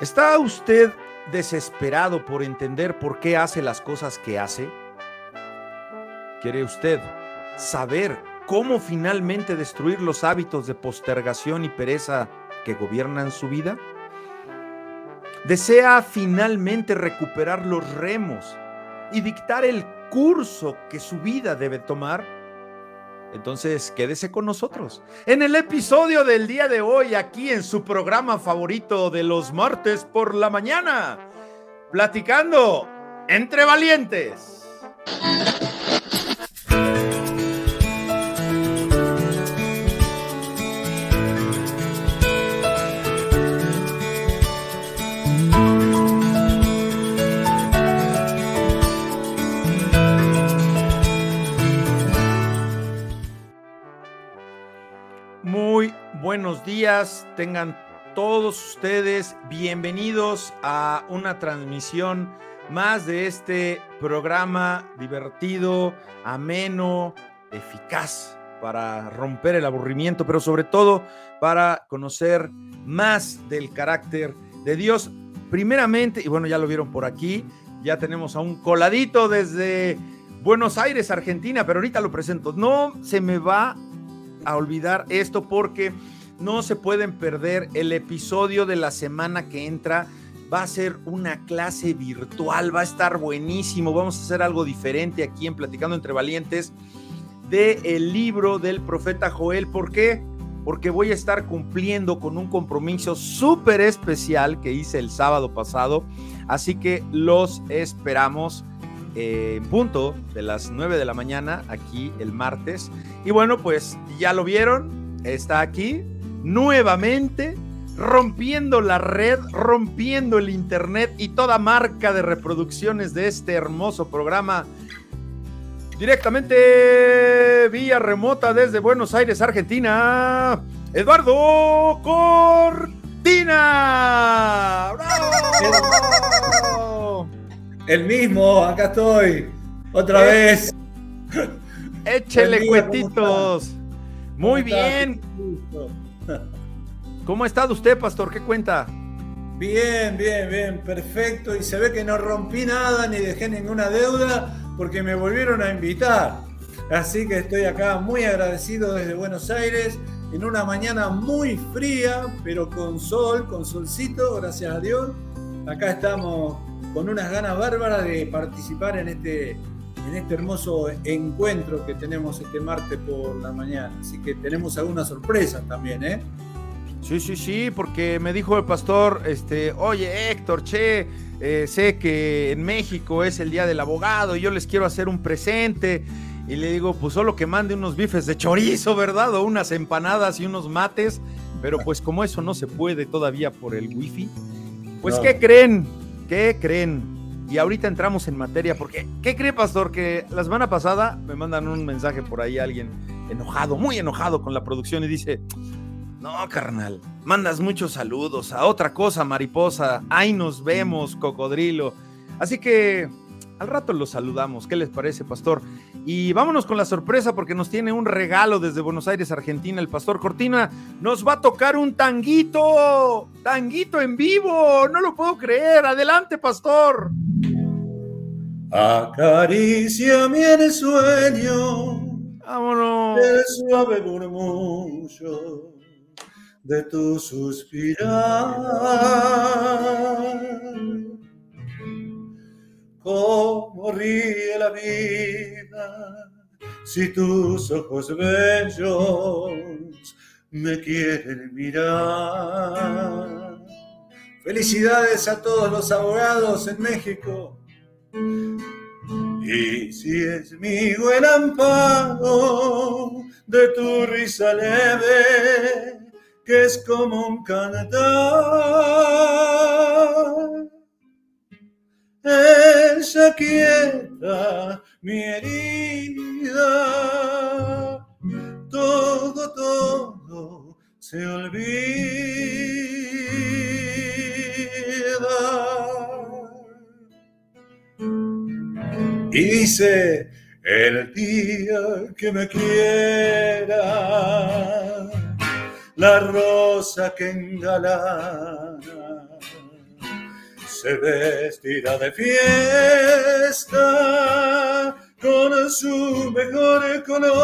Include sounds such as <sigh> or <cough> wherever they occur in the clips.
¿Está usted desesperado por entender por qué hace las cosas que hace? ¿Quiere usted saber cómo finalmente destruir los hábitos de postergación y pereza que gobiernan su vida? ¿Desea finalmente recuperar los remos y dictar el curso que su vida debe tomar? Entonces, quédese con nosotros. En el episodio del día de hoy, aquí en su programa favorito de los martes por la mañana, platicando entre valientes. Días, tengan todos ustedes bienvenidos a una transmisión más de este programa divertido, ameno, eficaz para romper el aburrimiento, pero sobre todo para conocer más del carácter de Dios. Primeramente, y bueno, ya lo vieron por aquí, ya tenemos a un coladito desde Buenos Aires, Argentina, pero ahorita lo presento. No se me va a olvidar esto porque no se pueden perder el episodio de la semana que entra. Va a ser una clase virtual, va a estar buenísimo. Vamos a hacer algo diferente aquí en Platicando entre Valientes de el libro del profeta Joel. ¿Por qué? Porque voy a estar cumpliendo con un compromiso súper especial que hice el sábado pasado. Así que los esperamos en punto de las 9 de la mañana aquí el martes. Y bueno, pues ya lo vieron, está aquí nuevamente rompiendo la red, rompiendo el internet y toda marca de reproducciones de este hermoso programa. Directamente vía remota desde Buenos Aires, Argentina, Eduardo Cortina. El mismo, acá estoy, otra eh, vez. Échele cuetitos. Muy bien. ¿Cómo ha estado usted, pastor? ¿Qué cuenta? Bien, bien, bien, perfecto. Y se ve que no rompí nada ni dejé ninguna deuda porque me volvieron a invitar. Así que estoy acá muy agradecido desde Buenos Aires en una mañana muy fría, pero con sol, con solcito, gracias a Dios. Acá estamos con unas ganas bárbaras de participar en este, en este hermoso encuentro que tenemos este martes por la mañana. Así que tenemos algunas sorpresas también, ¿eh? Sí, sí, sí, porque me dijo el pastor, este, oye Héctor, che, eh, sé que en México es el Día del Abogado y yo les quiero hacer un presente. Y le digo, pues solo que mande unos bifes de chorizo, ¿verdad? O unas empanadas y unos mates. Pero pues como eso no se puede todavía por el wifi, pues ¿qué creen? ¿Qué creen? Y ahorita entramos en materia porque, ¿qué cree, pastor? Que la semana pasada me mandan un mensaje por ahí alguien enojado, muy enojado con la producción y dice, no, carnal, mandas muchos saludos a otra cosa, mariposa. Ahí nos vemos, cocodrilo. Así que al rato los saludamos. ¿Qué les parece, pastor? Y vámonos con la sorpresa porque nos tiene un regalo desde Buenos Aires, Argentina. El pastor Cortina nos va a tocar un tanguito. Tanguito en vivo. No lo puedo creer. Adelante, pastor. Acaricia el sueño. Vámonos. El suave murmullo de tu suspirar. Cómo ríe la vida si tus ojos bellos me quieren mirar. Felicidades a todos los abogados en México. Y si es mi buen amparo de tu risa leve, que es como un cantar. Ella quieta mi herida, todo, todo se olvida. Y dice, el día que me quiera la rosa que engalana se vestirá de fiesta con su mejor color.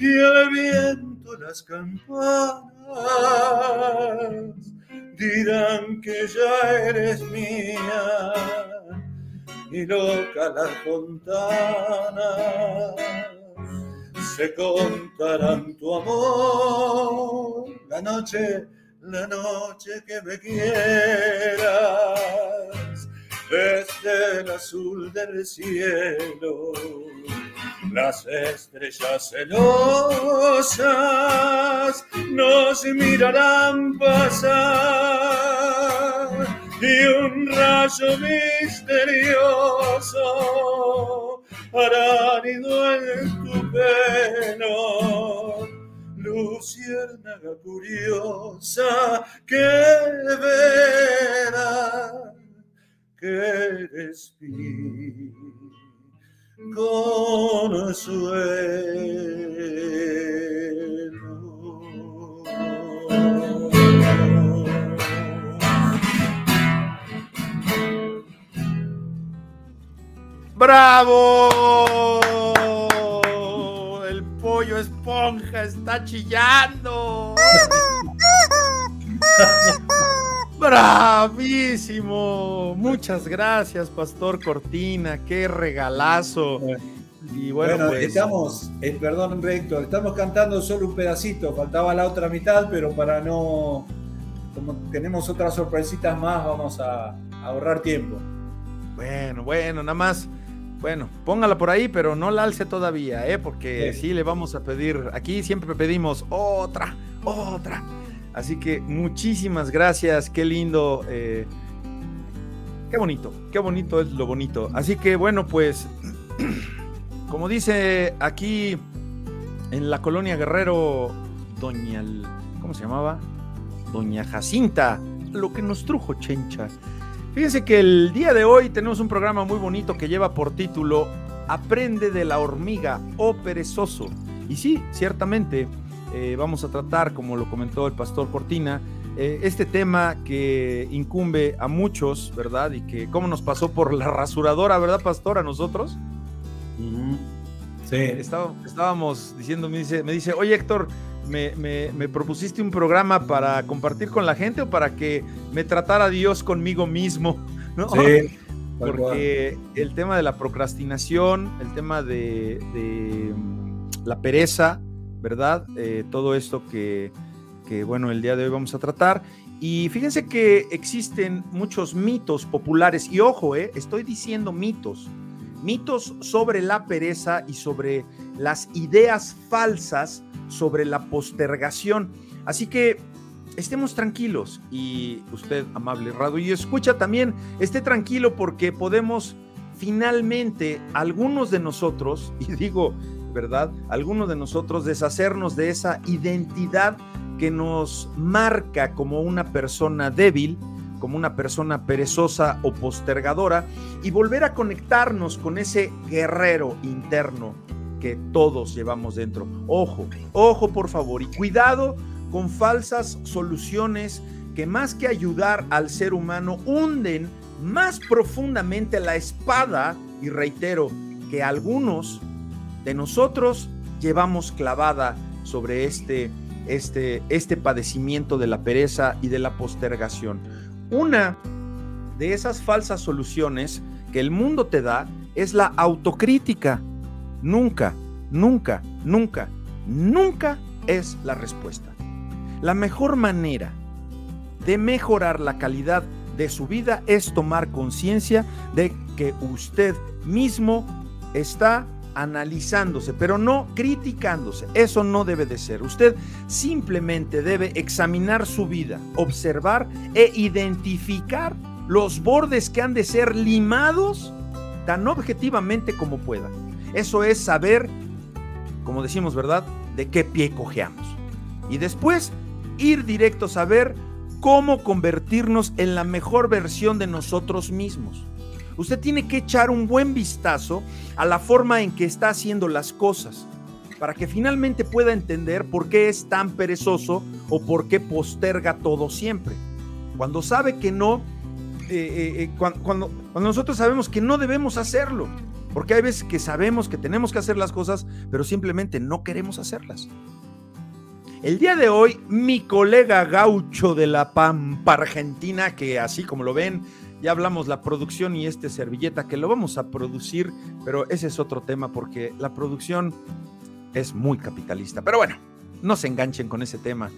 Y el viento las campanas dirán que ya eres mía. Y loca las fontanas se contarán tu amor. La noche la noche que me quieras. Desde el azul del cielo. Las estrellas celosas nos mirarán pasar y un rayo misterioso hará nido en tu pelo. Luciérnaga curiosa que verá que eres consuelo. ¡Bravo! El pollo esponja está chillando. Bravísimo. Muchas gracias, Pastor Cortina. Qué regalazo. Y bueno, pues, estamos, eh, perdón, Rector, estamos cantando solo un pedacito, faltaba la otra mitad, pero para no, como tenemos otras sorpresitas más, vamos a, ahorrar tiempo. Bueno, bueno, nada más, bueno, póngala por ahí, pero no la alce todavía, ¿eh? porque sí le vamos a pedir, aquí siempre pedimos otra, otra. Así que muchísimas gracias, qué lindo, eh, qué bonito, qué bonito es lo bonito. Así que bueno, pues, <clears throat> como dice aquí en la colonia Guerrero, doña, ¿cómo se llamaba? Doña Jacinta, lo que nos trujo Chencha. Fíjense que el día de hoy tenemos un programa muy bonito que lleva por título Aprende de la hormiga o perezoso. Y sí, ciertamente eh, vamos a tratar, como lo comentó el pastor Cortina, eh, este tema que incumbe a muchos, ¿verdad? Y que cómo nos pasó por la rasuradora, ¿verdad, pastor? A nosotros. Sí. estábamos diciendo, me dice, me dice oye Héctor, me, me, propusiste un programa para compartir con la gente o para que me tratara Dios conmigo mismo, ¿no? Sí. <laughs> Porque el tema de la procrastinación, el tema de, de mm, la pereza, ¿verdad? Eh, todo esto que, bueno, el día de hoy vamos a tratar. Y fíjense que existen muchos mitos populares, y ojo, eh, estoy diciendo mitos, mitos sobre la pereza y sobre las ideas falsas sobre la postergación. Así que estemos tranquilos y usted, amable Rado, y escucha también, esté tranquilo porque podemos finalmente, algunos de nosotros, <laughs> y digo ¿verdad? Algunos de nosotros deshacernos de esa identidad que nos marca como una persona débil, como una persona perezosa o postergadora y volver a conectarnos con ese guerrero interno que todos llevamos dentro. Ojo, ojo por favor y cuidado con falsas soluciones que más que ayudar al ser humano hunden más profundamente la espada y reitero que algunos de nosotros llevamos clavada sobre este, este, este padecimiento de la pereza y de la postergación. Una de esas falsas soluciones que el mundo te da es la autocrítica. Nunca, nunca, nunca, nunca es la respuesta. La mejor manera de mejorar la calidad de su vida es tomar conciencia de que usted mismo está analizándose, pero no criticándose. Eso no debe de ser. Usted simplemente debe examinar su vida, observar e identificar los bordes que han de ser limados tan objetivamente como pueda. Eso es saber, como decimos, ¿verdad?, de qué pie cojeamos. Y después ir directo a saber cómo convertirnos en la mejor versión de nosotros mismos usted tiene que echar un buen vistazo a la forma en que está haciendo las cosas para que finalmente pueda entender por qué es tan perezoso o por qué posterga todo siempre. cuando sabe que no, eh, eh, cuando, cuando, nosotros sabemos que no debemos hacerlo, porque hay veces que sabemos que tenemos que hacer las cosas, pero simplemente no queremos hacerlas. El día de hoy, mi colega gaucho de la Pampa Argentina, que así como lo ven, ya hablamos la producción y este servilleta que lo vamos a producir, pero ese es otro tema porque la producción es muy capitalista. Pero bueno, no se enganchen con ese tema.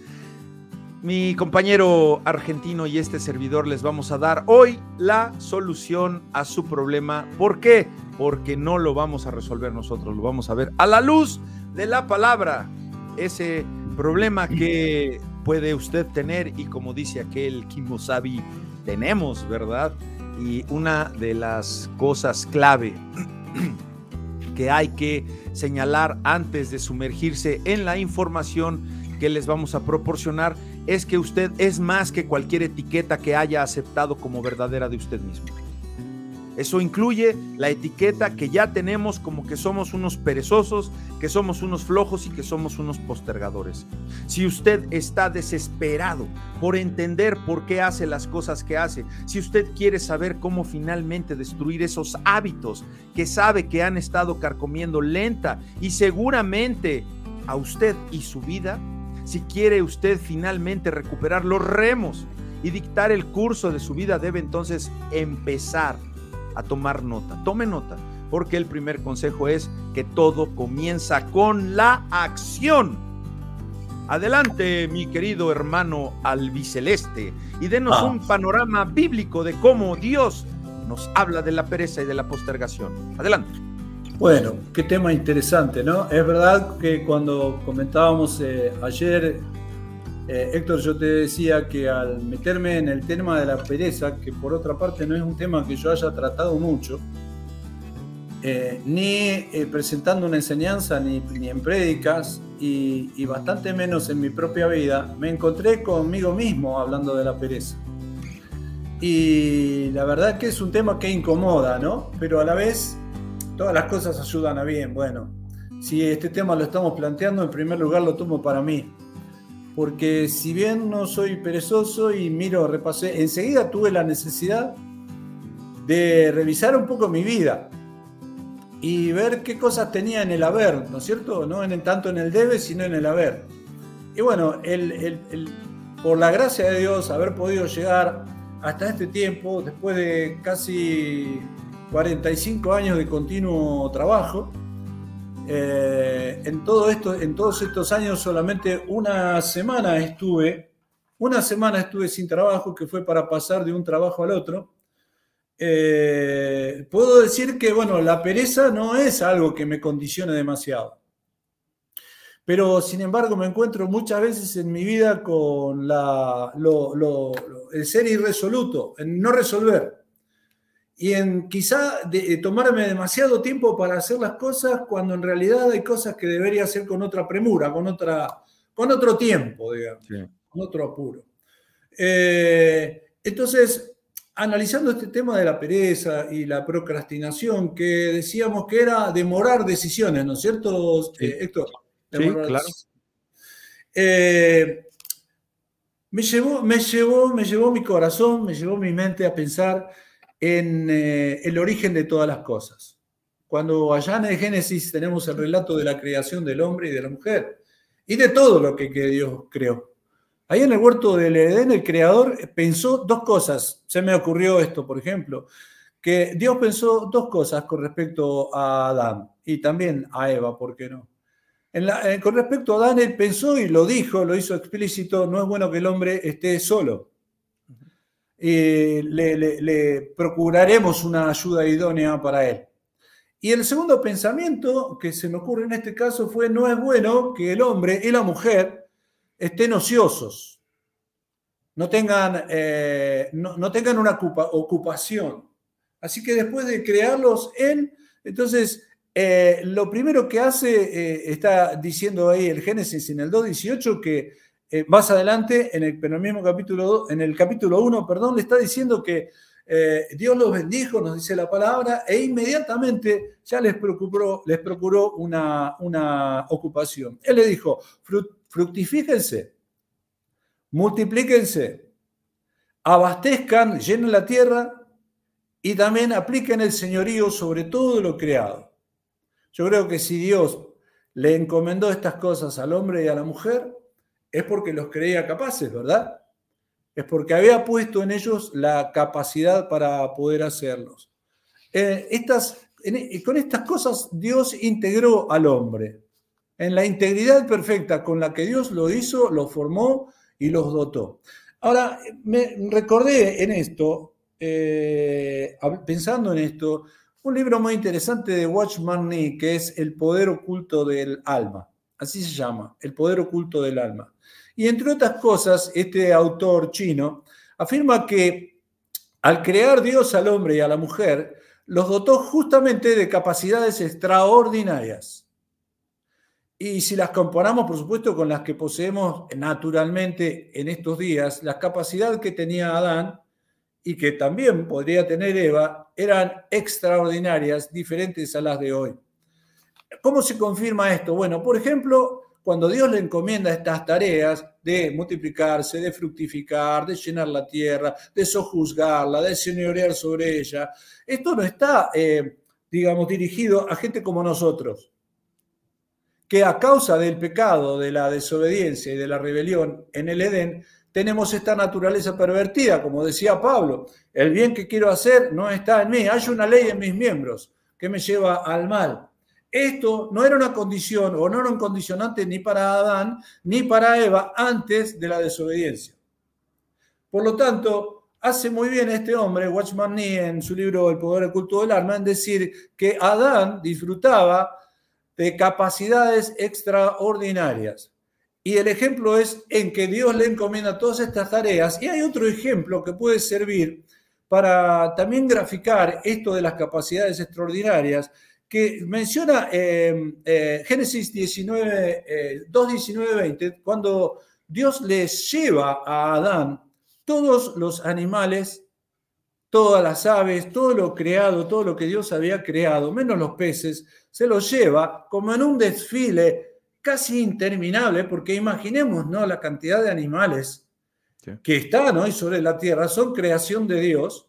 Mi compañero argentino y este servidor les vamos a dar hoy la solución a su problema. ¿Por qué? Porque no lo vamos a resolver nosotros, lo vamos a ver a la luz de la palabra. Ese problema que puede usted tener y como dice aquel Kimosabi, tenemos, ¿verdad? Y una de las cosas clave <clears throat> que hay que señalar antes de sumergirse en la información que les vamos a proporcionar es que usted es más que cualquier etiqueta que haya aceptado como verdadera de usted mismo. Eso incluye la etiqueta que ya tenemos como que somos unos perezosos, que somos unos flojos y que somos unos postergadores. Si usted está desesperado por entender por qué hace las cosas que hace, si usted quiere saber cómo finalmente destruir esos hábitos que sabe que han estado carcomiendo lenta y seguramente a usted y su vida, si quiere usted finalmente recuperar los remos y dictar el curso de su vida, debe entonces empezar a tomar nota. Tome nota, porque el primer consejo es que todo comienza con la acción. Adelante, mi querido hermano albiceleste, y denos ah. un panorama bíblico de cómo Dios nos habla de la pereza y de la postergación. Adelante. Bueno, qué tema interesante, ¿no? Es verdad que cuando comentábamos eh, ayer, eh, Héctor, yo te decía que al meterme en el tema de la pereza, que por otra parte no es un tema que yo haya tratado mucho, eh, ni presentando una enseñanza, ni, en prédicas, y, y bastante menos en mi propia vida, me encontré conmigo mismo hablando de la pereza. Y la verdad que es un tema que incomoda, ¿no? Pero a la vez todas las cosas ayudan a bien. Bueno, si este tema lo estamos planteando, en primer lugar lo tomo para mí. Porque si bien no soy perezoso y miro, repasé, enseguida tuve la necesidad de revisar un poco mi vida y ver qué cosas tenía en el haber, ¿no es cierto? No en tanto en el debe, sino en el haber. Y bueno, por la gracia de Dios, haber podido llegar hasta este tiempo, después de casi 45 años de continuo trabajo. Eh, en, todo esto, en todos estos años solamente una semana estuve, una semana estuve sin trabajo, que fue para pasar de un trabajo al otro. Eh, puedo decir que, bueno, la pereza no es algo que me condicione demasiado. Pero, sin embargo, me encuentro muchas veces en mi vida con el ser irresoluto, en no resolver y en quizá de, tomarme demasiado tiempo para hacer las cosas cuando en realidad hay cosas que debería hacer con otra premura, con, otra, con otro tiempo, digamos, con otro apuro. Eh, entonces, analizando este tema de la pereza y la procrastinación, que decíamos que era demorar decisiones, ¿no es cierto, eh, Héctor? sí, claro. Eh, me, llevó, me, llevó, me llevó mi corazón, me llevó mi mente a pensar en eh, el origen de todas las cosas. Cuando allá en el Génesis tenemos el relato de la creación del hombre y de la mujer y de todo lo que, Dios creó. Ahí en el huerto del Edén el creador pensó dos cosas. Se me ocurrió esto, por ejemplo, que Dios pensó dos cosas con respecto a Adán y también a Eva, ¿por qué no? Eh, con respecto a Adán, él pensó y lo dijo, lo hizo explícito, no es bueno que el hombre esté solo. Eh, le, procuraremos una ayuda idónea para él. Y el segundo pensamiento que se me ocurre en este caso fue, no es bueno que el hombre y la mujer estén ociosos, no tengan, eh, no, tengan una ocupación. Así que después de crearlos, él, entonces, eh, lo primero que hace, está diciendo ahí el Génesis en el 2.18, que eh, más adelante, en el, mismo capítulo, en el capítulo 1, perdón, le está diciendo que eh, Dios los bendijo, nos dice la palabra, e inmediatamente ya les procuró, les procuró una, una ocupación. Él le dijo, fructifíquense, multiplíquense, abastezcan, llenen la tierra y también apliquen el señorío sobre todo lo creado. Yo creo que si Dios le encomendó estas cosas al hombre y a la mujer, es porque los creía capaces, ¿verdad? Es porque había puesto en ellos la capacidad para poder hacerlos. Eh, estas, con estas cosas Dios integró al hombre. En la integridad perfecta con la que Dios lo hizo, lo formó y los dotó. Ahora, me recordé en esto, eh, pensando en esto, un libro muy interesante de Watchman Nee, que es El poder oculto del alma. Así se llama, El poder oculto del alma. Y entre otras cosas, este autor chino afirma que al crear Dios al hombre y a la mujer, los dotó justamente de capacidades extraordinarias. Y si las comparamos, por supuesto, con las que poseemos naturalmente en estos días, la capacidad que tenía Adán y que también podría tener Eva eran extraordinarias, diferentes a las de hoy. ¿Cómo se confirma esto? Bueno, por ejemplo, cuando Dios le encomienda estas tareas de multiplicarse, de fructificar, de llenar la tierra, de sojuzgarla, de señorear sobre ella, esto no está, eh, digamos, dirigido a gente como nosotros, que a causa del pecado, de la desobediencia y de la rebelión en el Edén, tenemos esta naturaleza pervertida, como decía Pablo, el bien que quiero hacer no está en mí, hay una ley en mis miembros que me lleva al mal. Esto no era una condición o no era un condicionante ni para Adán ni para Eva antes de la desobediencia. Por lo tanto, hace muy bien este hombre, Watchman Nee, en su libro El poder oculto del alma, en decir que Adán disfrutaba de capacidades extraordinarias. Y el ejemplo es en que Dios le encomienda todas estas tareas. Y hay otro ejemplo que puede servir para también graficar esto de las capacidades extraordinarias, que menciona eh, eh, Génesis 19, 2, 19, 20, cuando Dios les lleva a Adán todos los animales, todas las aves, todo lo creado, todo lo que Dios había creado, menos los peces, se los lleva como en un desfile casi interminable, porque imaginemos ¿no? la cantidad de animales que están hoy sobre la tierra, son creación de Dios,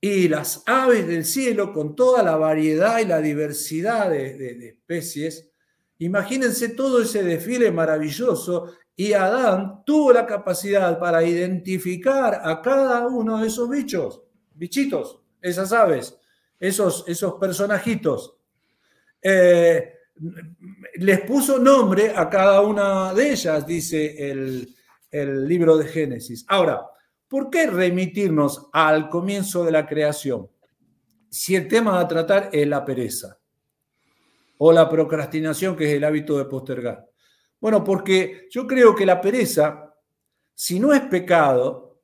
y las aves del cielo con toda la variedad y la diversidad de, especies. Imagínense todo ese desfile maravilloso y Adán tuvo la capacidad para identificar a cada uno de esos bichos, bichitos, esas aves, esos, esos personajitos. Eh, les puso nombre a cada una de ellas, dice el, el libro de Génesis. Ahora, ¿Por qué remitirnos al comienzo de la creación? Si el tema a tratar es la pereza o la procrastinación, que es el hábito de postergar. Bueno, porque yo creo que la pereza, si no es pecado,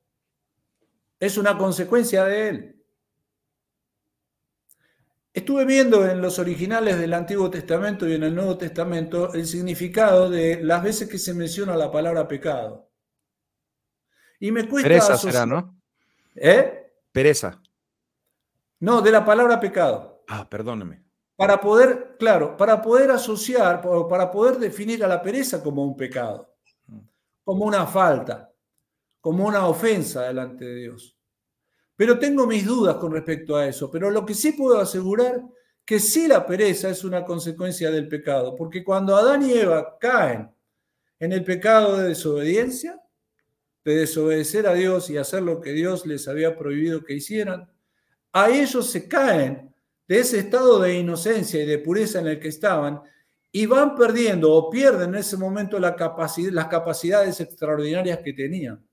es una consecuencia de él. Estuve viendo en los originales del Antiguo Testamento y en el Nuevo Testamento el significado de las veces que se menciona la palabra pecado. Y me cuesta. Pereza será, ¿no? ¿Eh? Pereza. No, de la palabra pecado. Ah, perdóneme. Para poder, claro, para poder asociar, para poder definir a la pereza como un pecado, como una falta, como una ofensa delante de Dios. Pero tengo mis dudas con respecto a eso. Pero lo que sí puedo asegurar que sí la pereza es una consecuencia del pecado, porque cuando Adán y Eva caen en el pecado de desobediencia, de desobedecer a Dios y hacer lo que Dios les había prohibido que hicieran, a ellos se caen de ese estado de inocencia y de pureza en el que estaban y van perdiendo o pierden en ese momento las capacidades extraordinarias que tenían.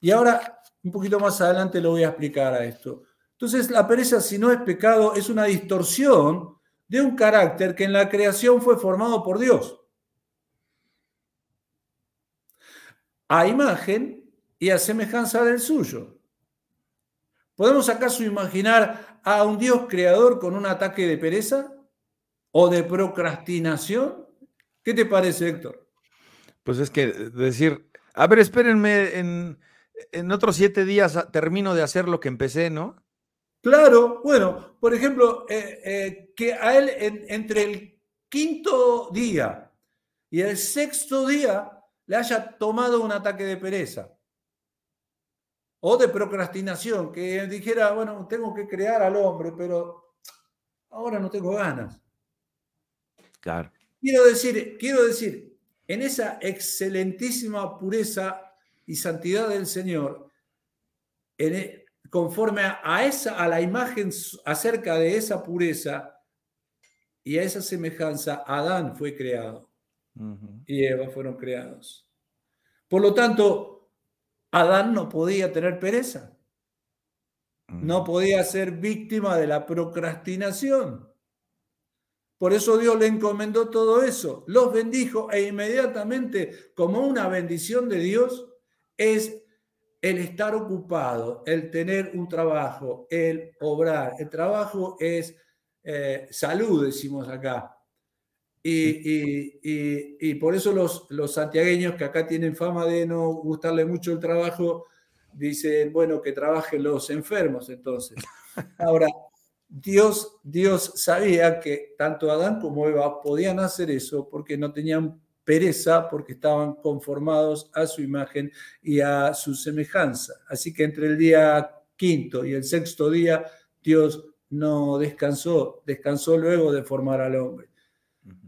Y ahora, un poquito más adelante lo voy a explicar a esto. Entonces, la pereza, si no es pecado, es una distorsión de un carácter que en la creación fue formado por Dios. A imagen y a semejanza del suyo. ¿Podemos acaso imaginar a un Dios creador con un ataque de pereza o de procrastinación? ¿Qué te parece, Héctor? Pues es que decir, a ver, espérenme, en, otros siete días termino de hacer lo que empecé, ¿no? Claro, bueno, por ejemplo, eh, eh, que a él entre el quinto día y el sexto día le haya tomado un ataque de pereza. o de procrastinación, que dijera, bueno, tengo que crear al hombre, pero ahora no tengo ganas. Claro. Quiero decir, quiero decir, en esa excelentísima pureza y santidad del Señor, e, conforme a, esa, a la imagen acerca de esa pureza y a esa semejanza, Adán fue creado y Eva fueron creados. Por lo tanto, Adán no podía tener pereza. No podía ser víctima de la procrastinación. Por eso Dios le encomendó todo eso. Los bendijo e inmediatamente, como una bendición de Dios, es el estar ocupado, el tener un trabajo, el obrar. El trabajo es eh, salud, decimos acá. Y, por eso los, los santiagueños que acá tienen fama de no gustarle mucho el trabajo, dicen, bueno, que trabajen los enfermos entonces. <laughs> Ahora, Dios, Dios sabía que tanto Adán como Eva podían hacer eso porque no tenían pereza, porque estaban conformados a su imagen y a su semejanza. Así que entre el día quinto y el sexto día, Dios no descansó, descansó luego de formar al hombre.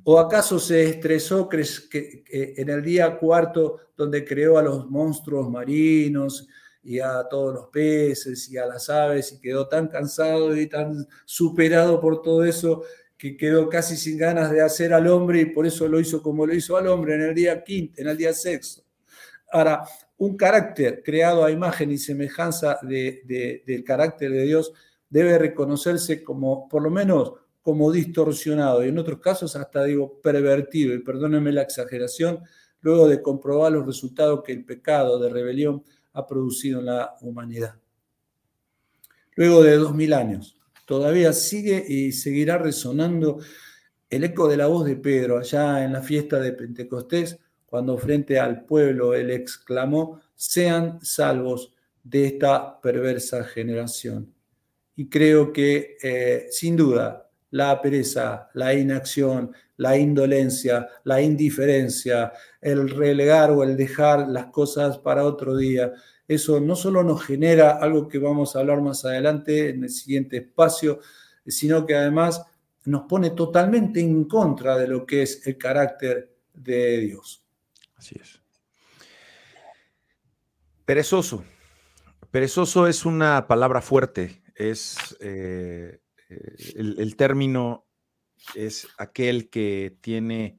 ¿O acaso se estresó en el día cuarto donde creó a los monstruos marinos y a todos los peces y a las aves y quedó tan cansado y tan superado por todo eso que quedó casi sin ganas de hacer al hombre y por eso lo hizo como lo hizo al hombre en el día quinto, en el día sexto? Ahora, un carácter creado a imagen y semejanza del carácter de Dios debe reconocerse como, por lo menos, como distorsionado y en otros casos hasta digo pervertido, y perdónenme la exageración, luego de comprobar los resultados que el pecado de rebelión ha producido en la humanidad. Luego de dos mil años, todavía sigue y seguirá resonando el eco de la voz de Pedro allá en la fiesta de Pentecostés, cuando frente al pueblo él exclamó, sean salvos de esta perversa generación. Y creo que, eh, sin duda, la pereza, la inacción, la indolencia, la indiferencia, el relegar o el dejar las cosas para otro día. Eso no solo nos genera algo que vamos a hablar más adelante en el siguiente espacio, sino que además nos pone totalmente en contra de lo que es el carácter de Dios. Así es. Perezoso. Perezoso es una palabra fuerte, es eh, eh, el, término es aquel que tiene,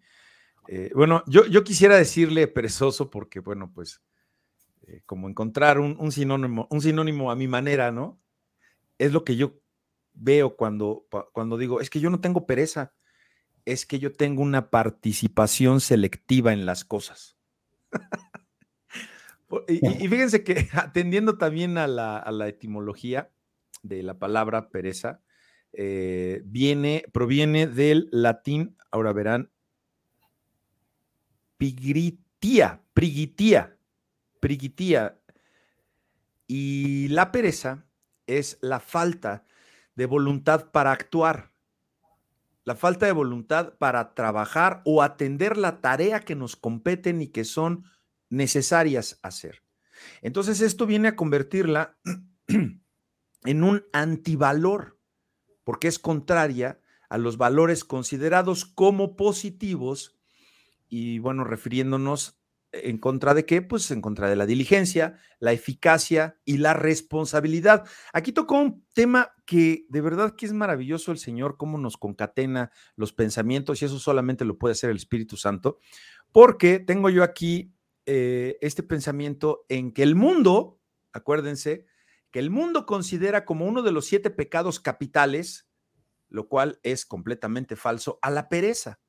eh, bueno, yo, yo, quisiera decirle perezoso porque, bueno, pues eh, como encontrar un, sinónimo, un sinónimo a mi manera, ¿no? Es lo que yo veo cuando, cuando digo, es que yo no tengo pereza, es que yo tengo una participación selectiva en las cosas. <laughs> y, fíjense que <laughs> atendiendo también a la, a la etimología de la palabra pereza, eh, viene, proviene del latín, ahora verán, pigritia, prigitia, prigitia. Y la pereza es la falta de voluntad para actuar, la falta de voluntad para trabajar o atender la tarea que nos competen y que son necesarias hacer. Entonces esto viene a convertirla <clears throat> en un antivalor porque es contraria a los valores considerados como positivos y bueno, refiriéndonos en contra de qué? Pues en contra de la diligencia, la eficacia y la responsabilidad. Aquí tocó un tema que de verdad que es maravilloso el Señor, cómo nos concatena los pensamientos y eso solamente lo puede hacer el Espíritu Santo, porque tengo yo aquí eh, este pensamiento en que el mundo, acuérdense, que el mundo considera como uno de los siete pecados capitales, lo cual es completamente falso, a la pereza.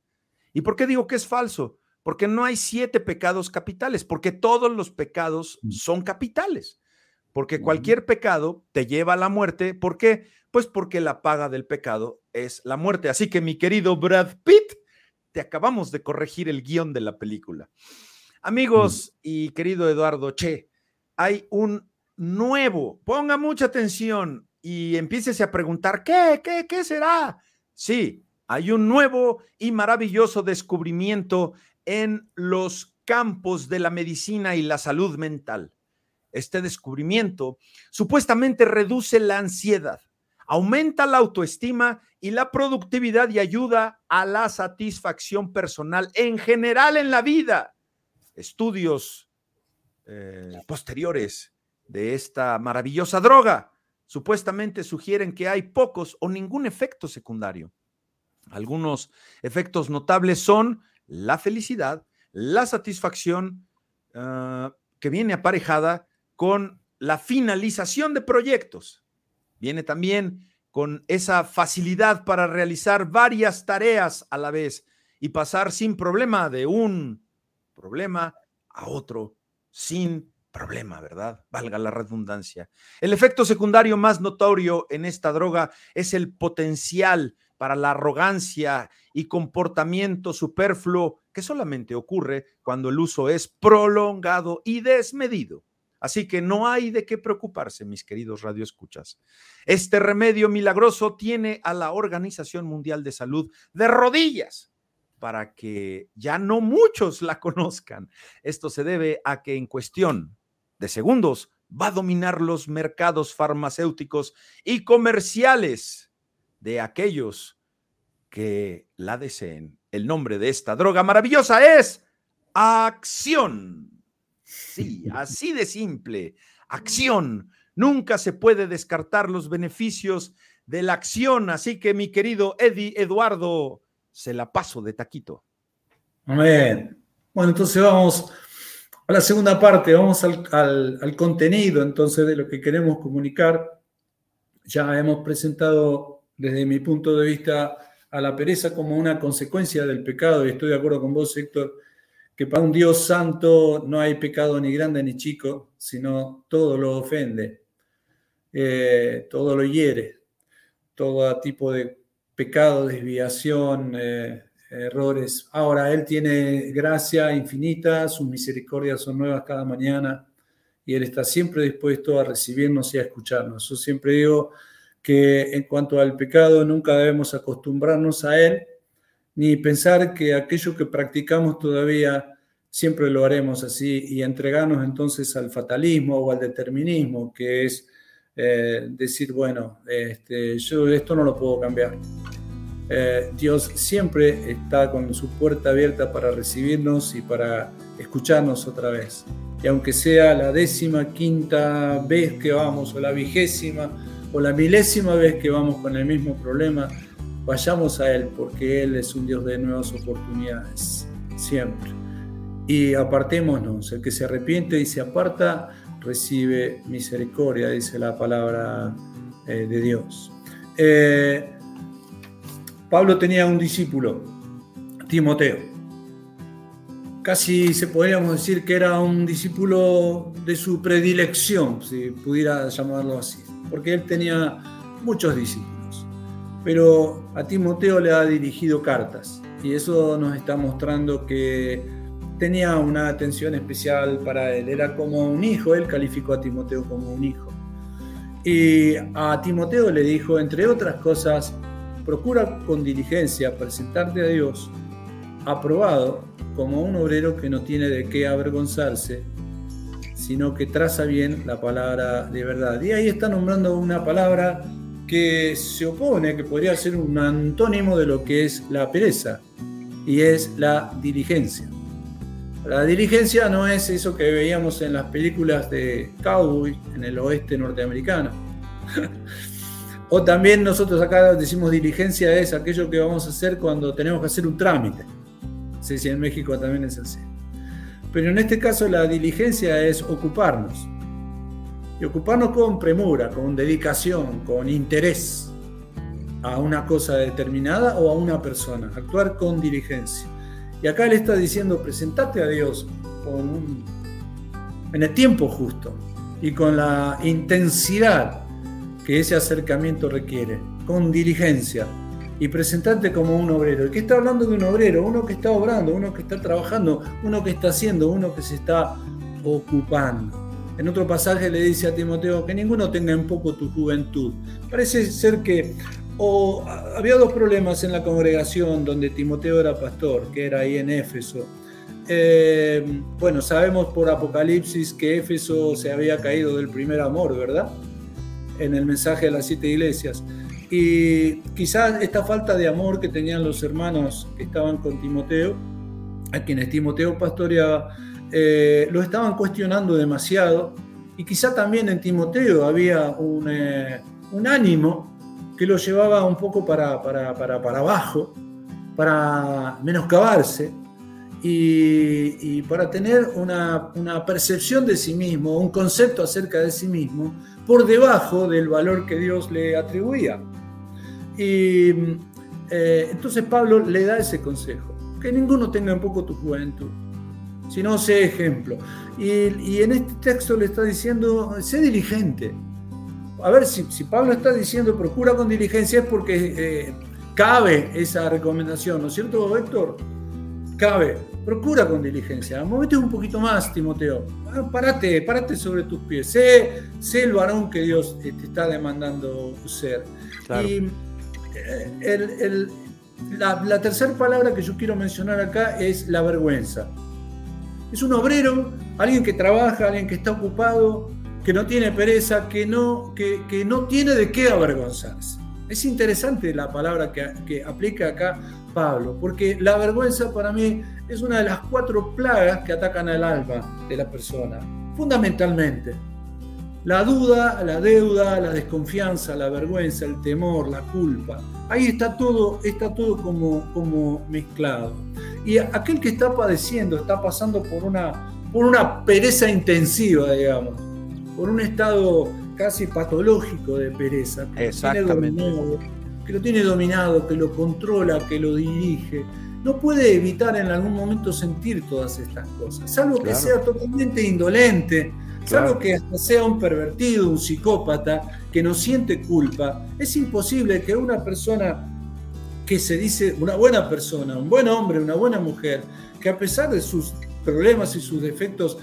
¿Y por qué digo que es falso? Porque no hay siete pecados capitales, porque todos los pecados mm. son capitales. Porque cualquier pecado te lleva a la muerte. ¿Por qué? Pues porque la paga del pecado es la muerte. Así que mi querido Brad Pitt, te acabamos de corregir el guion de la película. Amigos mm. y querido Eduardo Che, hay un nuevo. Ponga mucha atención y empiece a preguntar, ¿qué, qué, qué será? Sí, hay un nuevo y maravilloso descubrimiento en los campos de la medicina y la salud mental. este descubrimiento supuestamente reduce la ansiedad, aumenta la autoestima y la productividad y ayuda a la satisfacción personal en general en la vida. Estudios eh, posteriores de esta maravillosa droga supuestamente sugieren que hay pocos o ningún efecto secundario. Algunos efectos notables son la felicidad, la satisfacción ah, que viene aparejada con la finalización de proyectos. Viene también con esa facilidad para realizar varias tareas a la vez y pasar sin problema de un problema a otro sin problema, ¿verdad? Valga la redundancia. El efecto secundario más notorio en esta droga es el potencial para la arrogancia y comportamiento superfluo que solamente ocurre cuando el uso es prolongado y desmedido. Así que no hay de qué preocuparse, mis queridos radioescuchas. Este remedio milagroso tiene a la Organización Mundial de Salud de rodillas para que ya no muchos la <laughs> conozcan. Esto se debe a que en cuestión de segundos va a dominar los mercados farmacéuticos y comerciales de aquellos que la deseen. El nombre de esta droga maravillosa es acción. Sí, así de simple. Acción. Nunca se puede descartar los beneficios de la acción. Así que mi querido Eddie Eduardo, se la paso de taquito. Amén. Bueno, entonces vamos a la segunda parte, vamos al, contenido entonces de lo que queremos comunicar. Ya hemos presentado desde mi punto de vista a la pereza como una consecuencia del pecado y estoy de acuerdo con vos, Héctor, que para un Dios santo no hay pecado ni grande ni chico, sino todo lo ofende, eh, todo lo hiere, todo tipo de pecado, desviación, eh, errores. Ahora, Él tiene gracia infinita, sus misericordias son nuevas cada mañana y Él está siempre dispuesto a recibirnos y a escucharnos. Yo siempre digo que en cuanto al pecado nunca debemos acostumbrarnos a Él ni pensar que aquello que practicamos todavía siempre lo haremos así y entregarnos entonces al fatalismo o al determinismo, que es eh, decir, bueno, este, yo esto no lo puedo cambiar. Eh, Dios siempre está con su puerta abierta para recibirnos y para escucharnos otra vez. Y aunque sea la décima quinta vez que vamos, o la vigésima, o la milésima vez que vamos con el mismo problema, vayamos a Él, porque Él es un Dios de nuevas oportunidades, siempre. Y apartémonos, el que se arrepiente y se aparta, recibe misericordia, dice la palabra eh, de Dios. Eh, Pablo tenía un discípulo, Timoteo. Casi se podríamos decir que era un discípulo de su predilección, si pudiera llamarlo así, porque él tenía muchos discípulos. Pero a Timoteo le ha dirigido cartas y eso nos está mostrando que tenía una atención especial para él. Era como un hijo, él calificó a Timoteo como un hijo. Y a Timoteo le dijo, entre otras cosas, procura con diligencia presentarte a Dios aprobado como un obrero que no tiene de qué avergonzarse, sino que traza bien la palabra de verdad. Y ahí está nombrando una palabra que se opone, que podría ser un antónimo de lo que es la pereza, y es la diligencia. La diligencia no es eso que veíamos en las películas de cowboy en el oeste norteamericano. <laughs> O también nosotros acá decimos diligencia es aquello que vamos a hacer cuando tenemos que hacer un trámite. No sé si en México también es así. Pero en este caso la diligencia es ocuparnos. Y ocuparnos con premura, con dedicación, con interés a una cosa determinada o a una persona. Actuar con diligencia. Y acá le está diciendo, presentate a Dios con en el tiempo justo y con la intensidad que ese acercamiento requiere, con diligencia, y presentarte como un obrero. ¿El que está hablando de un obrero? Uno que está obrando, uno que está trabajando, uno que está haciendo, uno que se está ocupando. En otro pasaje le dice a Timoteo que ninguno tenga en poco tu juventud. Parece ser que o había dos problemas en la congregación donde Timoteo era pastor, que era ahí en Éfeso. eh, bueno, sabemos por Apocalipsis que Éfeso se había caído del primer amor, ¿verdad? En el mensaje de las siete iglesias. Y quizás esta falta de amor que tenían los hermanos que estaban con Timoteo, a quienes Timoteo pastoreaba, eh, lo estaban cuestionando demasiado. Y quizá también en Timoteo había un, eh, un ánimo que lo llevaba un poco para, para, para, para abajo, para menoscabarse y, para tener una, percepción de sí mismo, un concepto acerca de sí mismo, por debajo del valor que Dios le atribuía. Y eh, entonces Pablo le da ese consejo, que ninguno tenga un poco tu juventud, sino sé ejemplo. Y, en este texto le está diciendo, sé diligente. A ver, si, Pablo está diciendo procura con diligencia es porque eh, cabe esa recomendación, ¿no es cierto, Héctor? Cabe procura con diligencia. Movete un poquito más, Timoteo. Ah, párate, párate sobre tus pies. Sé, sé el varón que Dios te está demandando ser. Y eh, la, la tercera palabra que yo quiero mencionar acá es la vergüenza. Es un obrero, alguien que trabaja, alguien que está ocupado, que no tiene pereza, que no, que, que no tiene de qué avergonzarse. Es interesante la palabra que, que aplica acá Pablo, porque la vergüenza para mí es una de las cuatro plagas que atacan al alma de la persona, fundamentalmente. La duda, la deuda, la desconfianza, la vergüenza, el temor, la culpa. Ahí está todo, está todo como, como mezclado. Y aquel que está padeciendo, está pasando por una, por una pereza intensiva, digamos, por un estado casi patológico de pereza, que Exactamente. que lo tiene dominado, que lo controla, que lo dirige, no puede evitar en algún momento sentir todas estas cosas, salvo que sea totalmente indolente, salvo que sea un pervertido, un psicópata, que no siente culpa. Es imposible que una persona que se dice una buena persona, un buen hombre, una buena mujer, que a pesar de sus problemas y sus defectos,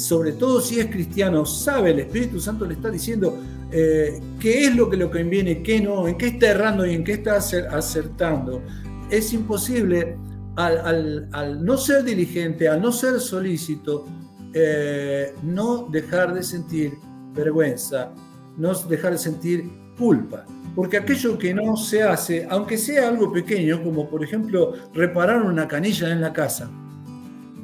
sobre todo si es cristiano, sabe, el Espíritu Santo le está diciendo eh, qué es lo que le conviene, qué no, en qué está errando y en qué está acertando es imposible al, no ser diligente, al no ser solícito, eh, no dejar de sentir vergüenza, no dejar de sentir culpa. Porque aquello que no se hace, aunque sea algo pequeño, como por ejemplo reparar una canilla en la casa,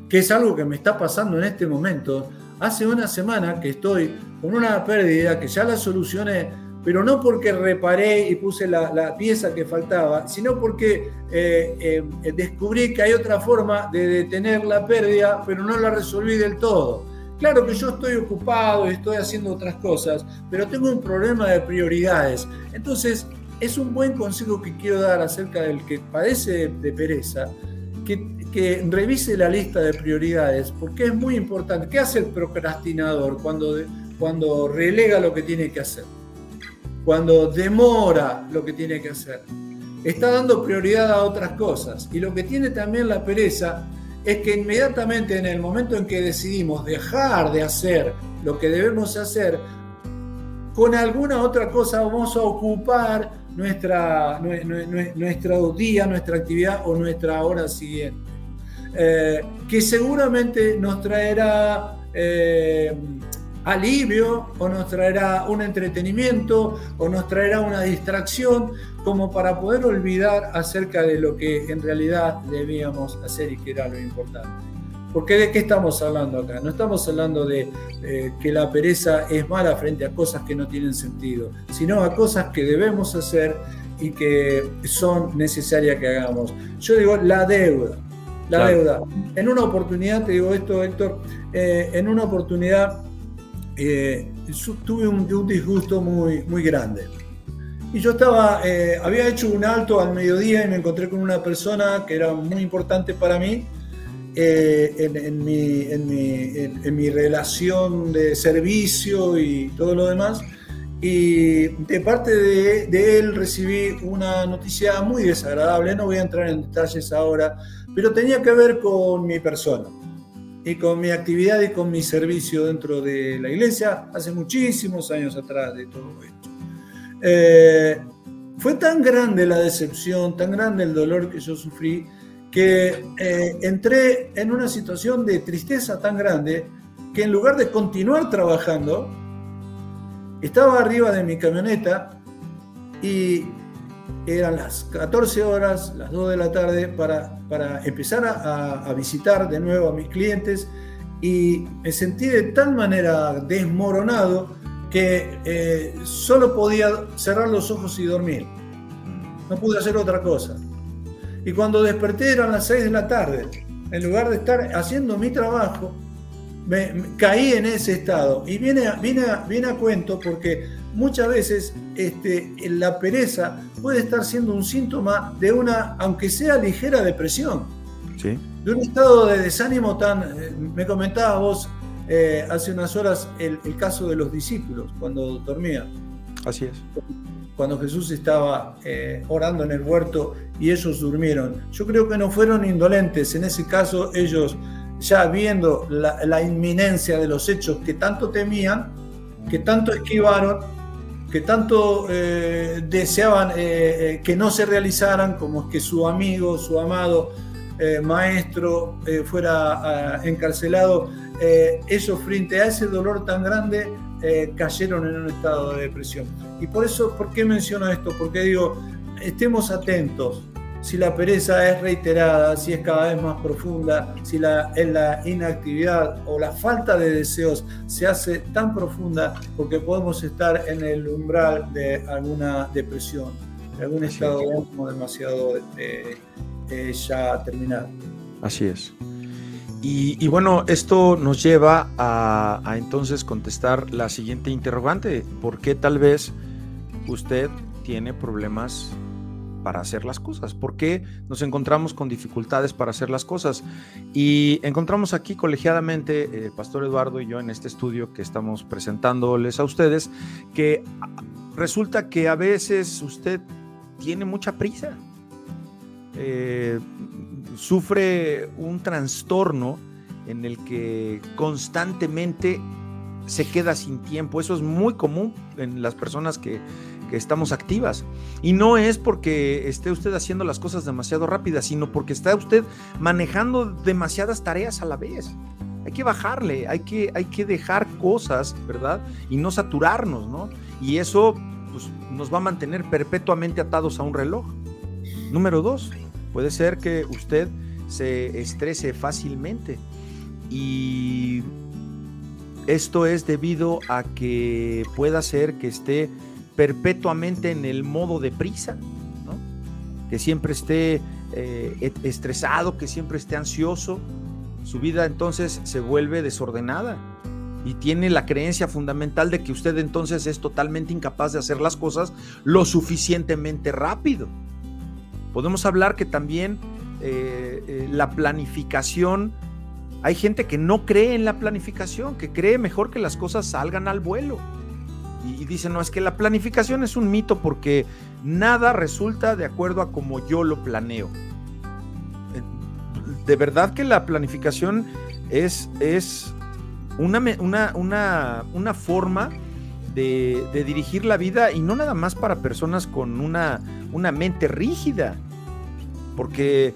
que es algo que me está pasando en este momento, hace una semana que estoy con una pérdida que ya la solucioné, pero no porque reparé y puse la, pieza que faltaba, sino porque eh, eh, descubrí que hay otra forma de detener la pérdida, pero no la resolví del todo. Claro que yo estoy ocupado y estoy haciendo otras cosas, pero tengo un problema de prioridades. Entonces, es un buen consejo que quiero dar acerca del que padece de pereza, que, que revise la lista de prioridades, porque es muy importante. ¿Qué hace el procrastinador cuando, cuando relega lo que tiene que hacer? cuando demora lo que tiene que hacer. Está dando prioridad a otras cosas. Y lo que tiene también la pereza es que inmediatamente en el momento en que decidimos dejar de hacer lo que debemos hacer, con alguna otra cosa vamos a ocupar nuestra, nuestro día, nuestra actividad o nuestra hora siguiente. Eh, que seguramente nos traerá eh, alivio o nos traerá un entretenimiento o nos traerá una distracción como para poder olvidar acerca de lo que en realidad debíamos hacer y que era lo importante. Porque de qué estamos hablando acá? No estamos hablando de que la pereza es mala frente a cosas que no tienen sentido, sino a cosas que debemos hacer y que son necesarias que hagamos. Yo digo la deuda, la deuda. En una oportunidad, te digo esto, Héctor, eh, en una oportunidad eh, tuve un, disgusto muy, muy grande. Y yo estaba, eh, había hecho un alto al mediodía y me encontré con una persona que era muy importante para mí eh, en, mi, en, mi, relación de servicio y todo lo demás. Y de parte de, de, él recibí una noticia muy desagradable, no voy a entrar en detalles ahora, pero tenía que ver con mi persona y con mi actividad y con mi servicio dentro de la iglesia hace muchísimos años atrás de todo esto. Eh, fue tan grande la decepción, tan grande el dolor que yo sufrí, que eh, entré en una situación de tristeza tan grande que en lugar de continuar trabajando, estaba arriba de mi camioneta y eran las 14 horas, las 2 de la tarde, para, para empezar a, visitar de nuevo a mis clientes y me sentí de tal manera desmoronado que eh, solo podía cerrar los ojos y dormir. No pude hacer otra cosa. Y cuando desperté eran las 6 de la tarde. En lugar de estar haciendo mi trabajo, me, caí en ese estado. Y viene, viene, viene a cuento porque muchas veces este, la pereza puede estar siendo un síntoma de una, aunque sea ligera depresión. ¿Sí? De un estado de desánimo tan... Eh, me comentabas vos eh, hace unas horas el, caso de los discípulos cuando dormían. Así es. Cuando Jesús estaba eh, orando en el huerto y ellos durmieron. Yo creo que no fueron indolentes. En ese caso ellos, ya viendo la, la inminencia de los hechos que tanto temían, que tanto esquivaron, que tanto eh, deseaban eh, eh, que no se realizaran, como que su amigo, su amado maestro fuera ah, encarcelado, ellos frente a ese dolor tan grande cayeron en un estado de depresión. Y por eso, ¿por qué menciono esto? Porque digo, estemos atentos, si la pereza es reiterada, si es cada vez más profunda, si la, la inactividad o la falta de deseos se hace tan profunda, porque podemos estar en el umbral de alguna depresión, de algún estado de demasiado eh, eh, ya terminado. Así es. Y, bueno, esto nos lleva a, a entonces contestar la siguiente interrogante. ¿Por qué tal vez usted tiene problemas para hacer las cosas? ¿Por qué nos encontramos con dificultades para hacer las cosas? Y encontramos aquí colegiadamente, eh, Pastor Eduardo y yo en este estudio que estamos presentándoles a ustedes, que resulta que a veces usted tiene mucha prisa, eh, sufre un trastorno en el que constantemente se queda sin tiempo. Eso es muy común en las personas que que estamos activas. Y no es porque esté usted haciendo las cosas demasiado rápidas, sino porque está usted manejando demasiadas tareas a la vez. Hay que bajarle, hay que, hay que dejar cosas, ¿verdad? Y no saturarnos, ¿no? Y eso pues, nos va a mantener perpetuamente atados a un reloj. Número dos, puede ser que usted se estrese fácilmente. Y esto es debido a que pueda ser que esté perpetuamente en el modo de prisa, que siempre esté eh, estresado, que siempre esté ansioso, su vida entonces se vuelve desordenada y tiene la creencia fundamental de que usted entonces es totalmente incapaz de hacer las cosas lo suficientemente rápido. Podemos hablar que también eh, eh, la planificación, hay gente que no cree en la planificación, que cree mejor que las cosas salgan al vuelo y, dicen, no, es que la planificación es un mito porque nada resulta de acuerdo a como yo lo planeo. Eh, de verdad que la planificación es, es una, una, una, forma de, de, dirigir la vida y no nada más para personas con una, una mente rígida. Porque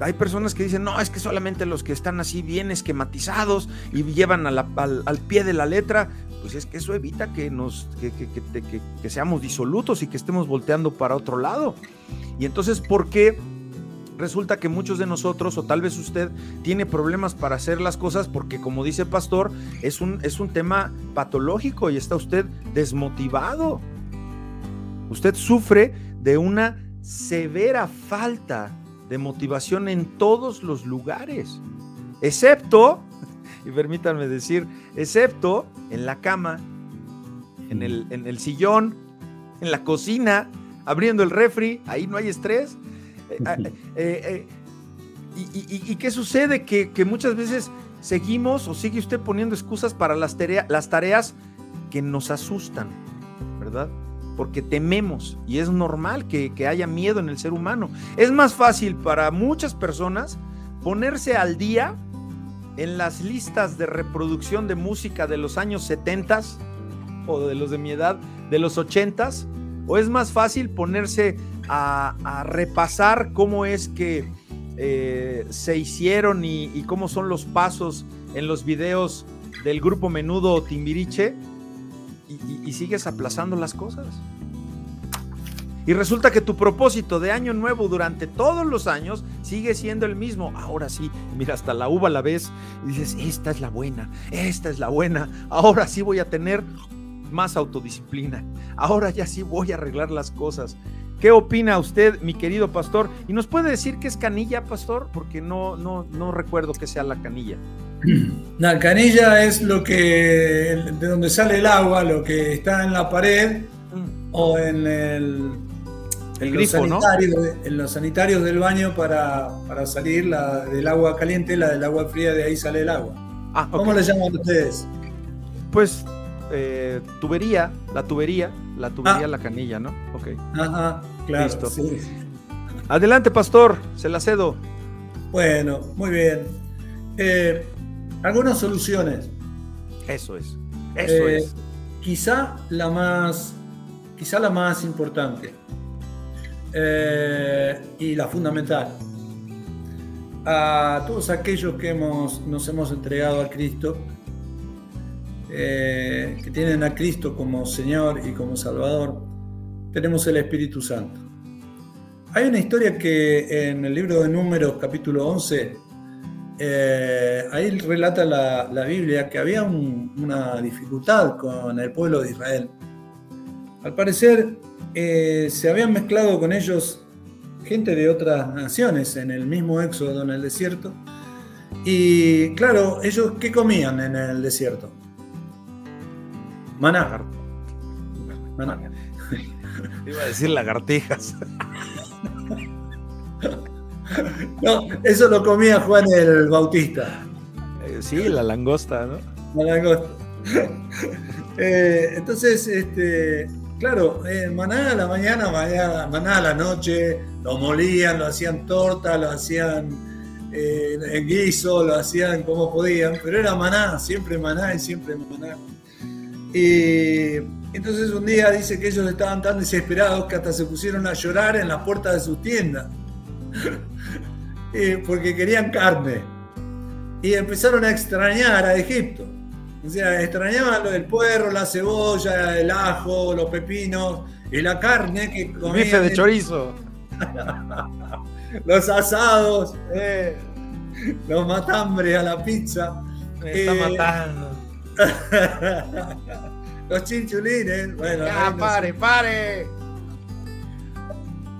hay personas que dicen, no, es que solamente los que están así bien esquematizados y llevan al, pie de la letra, pues es que eso evita que, nos, que, seamos disolutos y que estemos volteando para otro lado. Y entonces, ¿por qué resulta que muchos de nosotros, o tal vez usted, tiene problemas para hacer las cosas porque, como dice pastor, es un, es un tema patológico y está usted desmotivado? Usted sufre de una severa falta de motivación en todos los lugares, excepto <laughs> y permítanme decir, excepto en la cama, en el, en el sillón, en la cocina, abriendo el refri, ahí no hay estrés. Eh, ah, eh, eh, y, qué sucede? Que, muchas veces seguimos o sigue usted poniendo excusas para las, las tareas que nos asustan, ¿verdad? Porque tememos y es normal que, que haya miedo en el ser humano. Es más fácil para muchas personas ponerse al día en las listas de reproducción de música de los años 70 o de los de mi edad, de los 80 ¿O es más fácil ponerse a, repasar cómo es que eh, se hicieron y, cómo son los pasos en los videos del grupo menudo Timbiriche y, sigues aplazando las cosas. Y resulta que tu propósito de año nuevo durante todos los años sigue siendo el mismo. Ahora sí, mira, hasta la uva la ves y dices, esta es la buena, esta es la buena. Ahora sí voy a tener más autodisciplina. Ahora ya sí voy a arreglar las cosas. ¿Qué opina usted, mi querido pastor? ¿Y nos puede decir qué es canilla, pastor? Porque no, no, no recuerdo que sea la canilla. <clears throat> La canilla es lo que, de donde sale el agua, lo que está en la pared mm. o en el, el grifo, ¿no? En los sanitarios del baño para, para salir la del agua caliente, la del agua fría, de ahí sale el agua. Ah, ¿Cómo le llaman ustedes? Pues eh, tubería, la tubería, la tubería, ah. la canilla, ¿no? Ok. Ajá, claro. Adelante, pastor, se la cedo. Bueno, muy bien. Eh, algunas soluciones. Eso es. Eso eh, es. Quizá la más, quizá la más importante y la fundamental. A todos aquellos que hemos, nos hemos entregado a Cristo, eh, que tienen a Cristo como Señor y como Salvador, tenemos el Espíritu Santo. Hay una historia que en el libro de Números, capítulo 11, eh, ahí relata la, Biblia que había una dificultad con el pueblo de Israel. Al parecer, eh, se habían mezclado con ellos gente de otras naciones en el mismo éxodo en el desierto. Y claro, ellos, ¿qué comían en el desierto? Maná. Maná. Iba a decir lagartijas. <laughs> No, eso lo comía Juan el Bautista. Eh, sí, la langosta, ¿no? La langosta. <laughs> Eh, entonces, este, claro, eh, maná a la mañana, maná, a la noche, lo molían, lo hacían torta, lo hacían en guiso, lo hacían como podían, pero era maná, siempre maná y siempre maná. Y entonces un día dice que ellos estaban tan desesperados que hasta se pusieron a llorar en la puerta de su <laughs> porque querían carne. Y empezaron a extrañar a Egipto. O sea, extrañaban lo del puerro, la cebolla, el ajo, los pepinos y la carne que comían. Bife de chorizo. <laughs> los asados, eh, los matambres a la pizza. Me está eh, matando. <laughs> Los chinchulines. Bueno, ya, pare, pare.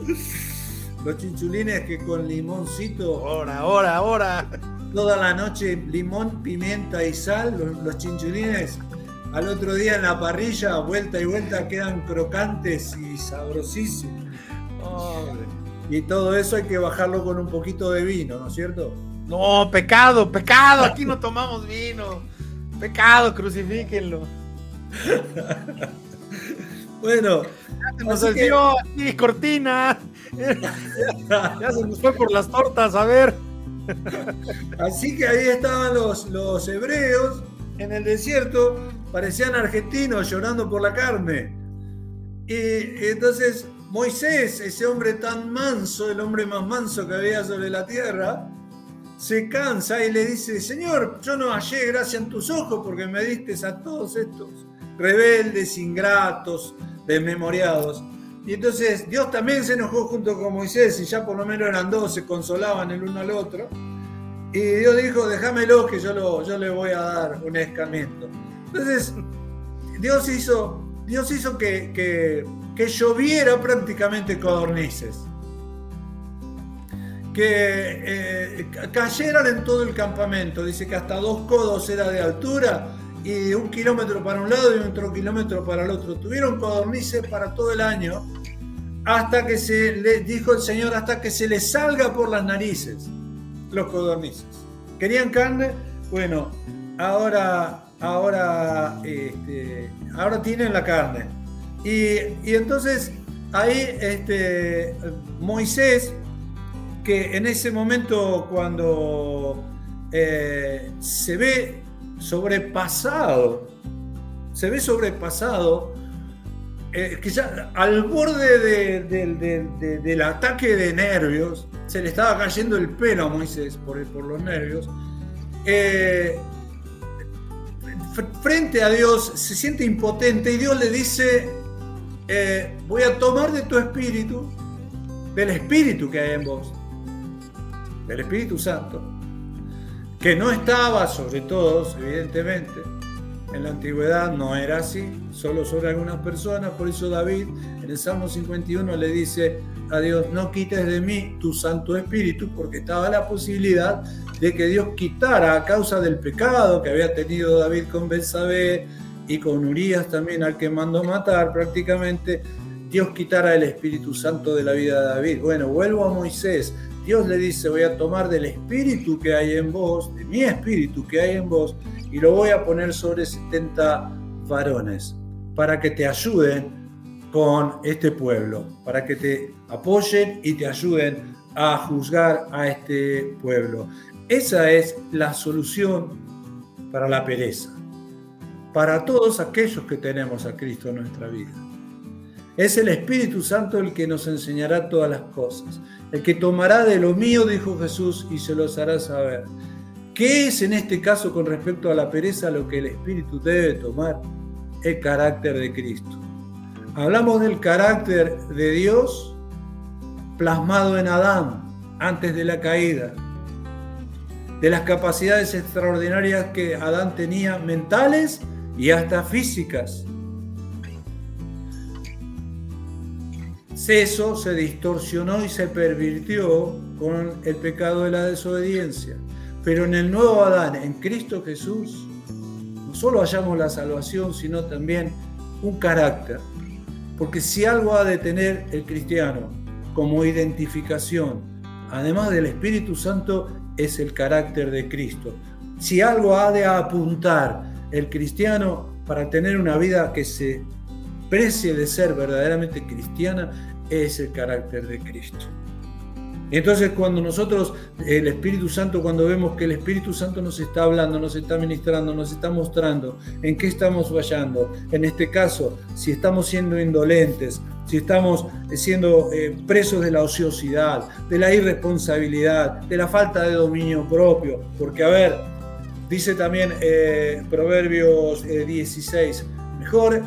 <laughs> Los chinchulines que con limoncito. Ahora, ahora, ahora. Toda la noche limón, pimienta y sal. Los, chinchulines al otro día en la parrilla, vuelta y vuelta, quedan crocantes y sabrosísimos. Y todo eso hay que bajarlo con un poquito de vino, ¿no es cierto? No, pecado, pecado. Aquí no tomamos vino. Pecado, crucifíquenlo. <laughs> bueno, nos dio cortina. <laughs> ya se nos fue por las tortas, a ver. Así que ahí estaban los, los hebreos en el desierto, parecían argentinos llorando por la carne. Y, entonces Moisés, ese hombre tan manso, el hombre más manso que había sobre la tierra, se cansa y le dice, Señor, yo no hallé gracia en tus ojos porque me diste a todos estos rebeldes, ingratos, desmemoriados. Y entonces Dios también se enojó junto con Moisés y ya por lo menos eran dos, se consolaban el uno al otro. Y Dios dijo, déjamelo que yo, lo, yo le voy a dar un escarmiento. Entonces, Dios hizo, Dios hizo que, que, que lloviera prácticamente codornices que eh, cayeran en todo el campamento. Dice que hasta dos codos era de altura y un kilómetro para un lado y otro kilómetro para el otro. Tuvieron codornices para todo el año hasta que se le dijo el Señor, hasta que se les salga por las narices los codornices. ¿Querían carne? Bueno, ahora, ahora, este, ahora tienen la carne. Y, y entonces ahí este, Moisés que en ese momento cuando eh, se ve sobrepasado, se ve sobrepasado eh, ya al borde del ataque de nervios, se le estaba cayendo el pelo a Moisés por, por los nervios. Eh, frente a Dios se siente impotente y Dios le dice, eh, voy a tomar de tu espíritu, del espíritu que hay en vos, del Espíritu Santo, que no estaba sobre todos, evidentemente, en la antigüedad no era así, solo sobre algunas personas, por eso David en el Salmo 51 le dice a Dios, no quites de mí tu Santo Espíritu, porque estaba la posibilidad de que Dios quitara a causa del pecado que había tenido David con Belsabé y con Urias también al que mandó matar prácticamente, Dios quitara el Espíritu Santo de la vida de David. Bueno, vuelvo a Moisés. Dios le dice, voy a tomar del espíritu que hay en vos, de mi espíritu que hay en vos, y lo voy a poner sobre 70 varones para que te ayuden con este pueblo, para que te apoyen y te ayuden a juzgar a este pueblo. Esa es la solución para la pereza, para todos aquellos que tenemos a Cristo en nuestra vida. Es el Espíritu Santo el que nos enseñará todas las cosas, el que tomará de lo mío, dijo Jesús, y se los hará saber. ¿Qué es en este caso con respecto a la pereza lo que el Espíritu debe tomar? El carácter de Cristo. Hablamos del carácter de Dios plasmado en Adán antes de la caída, de las capacidades extraordinarias que Adán tenía mentales y hasta físicas. Eso se distorsionó y se pervirtió con el pecado de la desobediencia. Pero en el nuevo Adán, en Cristo Jesús, no solo hallamos la salvación, sino también un carácter. Porque si algo ha de tener el cristiano como identificación, además del Espíritu Santo, es el carácter de Cristo. Si algo ha de apuntar el cristiano para tener una vida que se precie de ser verdaderamente cristiana, es el carácter de Cristo. Entonces cuando nosotros, el Espíritu Santo, cuando vemos que el Espíritu Santo nos está hablando, nos está ministrando, nos está mostrando en qué estamos fallando, en este caso, si estamos siendo indolentes, si estamos siendo eh, presos de la ociosidad, de la irresponsabilidad, de la falta de dominio propio, porque a ver, dice también eh, Proverbios 16, eh,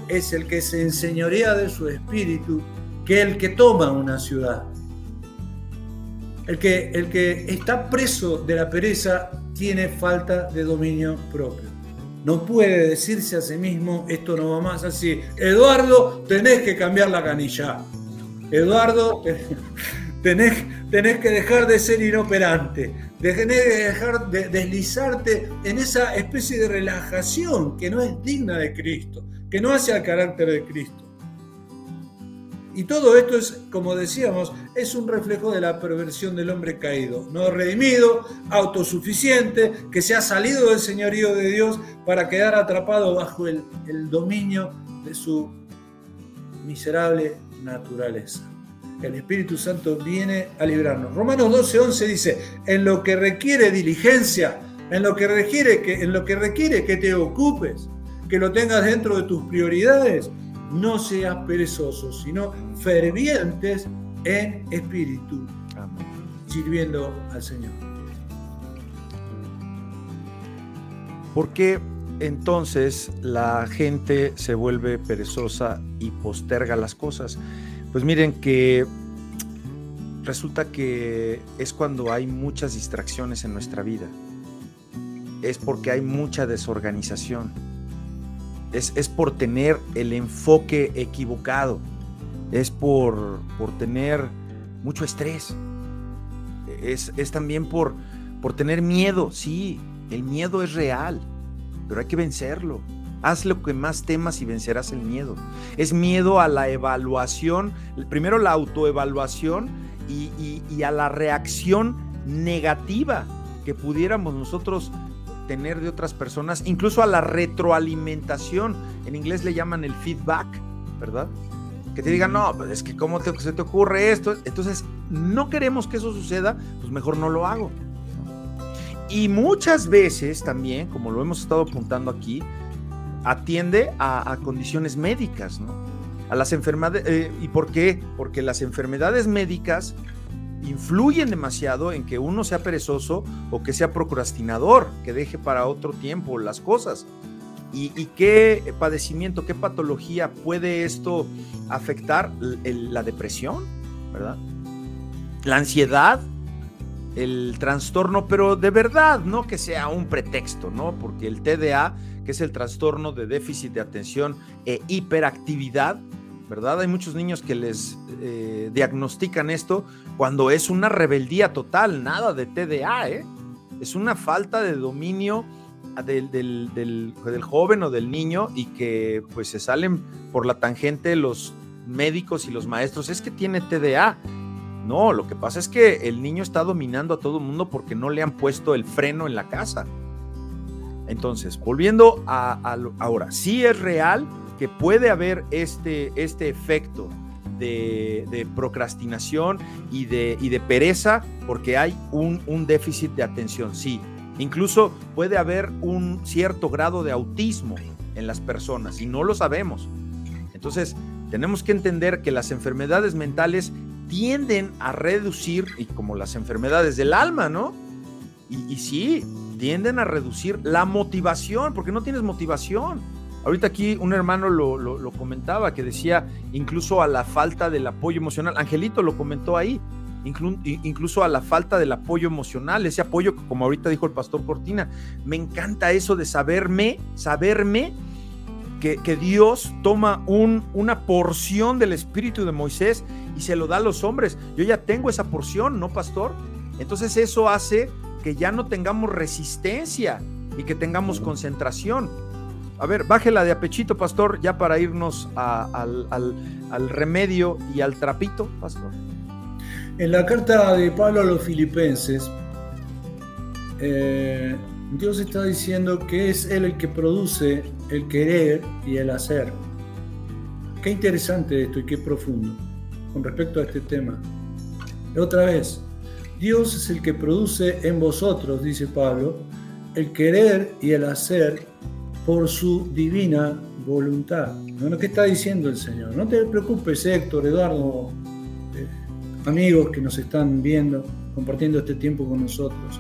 es el que se enseñorea de su espíritu que el que toma una ciudad. El que, el que está preso de la pereza tiene falta de dominio propio. No puede decirse a sí mismo, esto no va más así. Eduardo, tenés que cambiar la canilla. Eduardo, <laughs> tenés, tenés que dejar de ser inoperante. Tenés que dejar de deslizarte en esa especie de relajación que no es digna de Cristo, que no hace al carácter de Cristo. Y todo esto es, como decíamos, es un reflejo de la perversión del hombre caído, no redimido, autosuficiente, que se ha salido del señorío de Dios para quedar atrapado bajo el, el dominio de su miserable naturaleza. El Espíritu Santo viene a librarnos. Romanos 12:11 dice, en lo que requiere diligencia, en lo que requiere que, en lo que requiere que te ocupes, que lo tengas dentro de tus prioridades, no seas perezosos, sino fervientes en espíritu, sirviendo al Señor. ¿Por qué entonces la gente se vuelve perezosa y posterga las cosas? Pues miren que resulta que es cuando hay muchas distracciones en nuestra vida. Es porque hay mucha desorganización es, por tener el enfoque equivocado, es por, por tener mucho estrés, es, también por, por tener miedo, sí, el miedo es real, pero hay que vencerlo. Haz lo que más temas y vencerás el miedo. Es miedo a la evaluación, primero la autoevaluación y, y a la reacción negativa que pudiéramos nosotros tener de otras personas, incluso a la retroalimentación. En inglés le llaman el feedback, ¿verdad? Que te digan, no, pues es que cómo se te ocurre esto. Entonces, no queremos que eso suceda, pues mejor no lo hago. Y muchas veces también, como lo hemos estado apuntando aquí, atiende a, condiciones médicas, ¿no? a las enfermedades. Eh, ¿Y por qué? Porque las enfermedades médicas influyen demasiado en que uno sea perezoso o que sea procrastinador, que deje para otro tiempo las cosas. ¿Y, qué padecimiento, qué patología puede esto afectar? la depresión, ¿verdad? La ansiedad, el trastorno, pero de verdad, no que sea un pretexto, ¿no? Porque el TDA, que es el trastorno de déficit de atención e hiperactividad, ¿verdad? Hay muchos niños que les eh, diagnostican esto cuando es una rebeldía total, nada de TDA, ¿eh? Es una falta de dominio del, joven o del niño y que pues se salen por la tangente los médicos y los maestros, es que tiene TDA. No, lo que pasa es que el niño está dominando a todo el mundo porque no le han puesto el freno en la casa. Entonces, volviendo a ahora, sí es real que puede haber este, este efecto de, procrastinación y de, y de, pereza porque hay un, un déficit de atención, sí. Incluso puede haber un cierto grado de autismo en las personas y no lo sabemos. Entonces, tenemos que entender que las enfermedades mentales tienden a reducir, y como las enfermedades del alma, ¿no? Y, y sí, tienden a reducir la motivación, porque no tienes motivación. Ahorita aquí un hermano lo, comentaba, que decía incluso a la falta del apoyo emocional. Angelito lo comentó ahí, incluso a la falta del apoyo emocional, ese apoyo que como ahorita dijo el pastor Cortina, me encanta eso de saberme, saberme que, que Dios toma un, una porción del espíritu de Moisés y se lo da a los hombres. Yo ya tengo esa porción, ¿no, pastor? Entonces eso hace que ya no tengamos resistencia y que tengamos concentración. A ver, bájela de apechito, pastor, ya para irnos al, remedio y al trapito, pastor. En la carta de Pablo a los filipenses, eh, Dios está diciendo que es Él el que produce el querer y el hacer. Qué interesante esto y qué profundo con respecto a este tema. Otra vez, Dios es el que produce en vosotros, dice Pablo, el querer y el hacer por su divina voluntad. ¿No? ¿Qué está diciendo el Señor? No te preocupes, Héctor, Eduardo, eh, amigos que nos están viendo, compartiendo este tiempo con nosotros.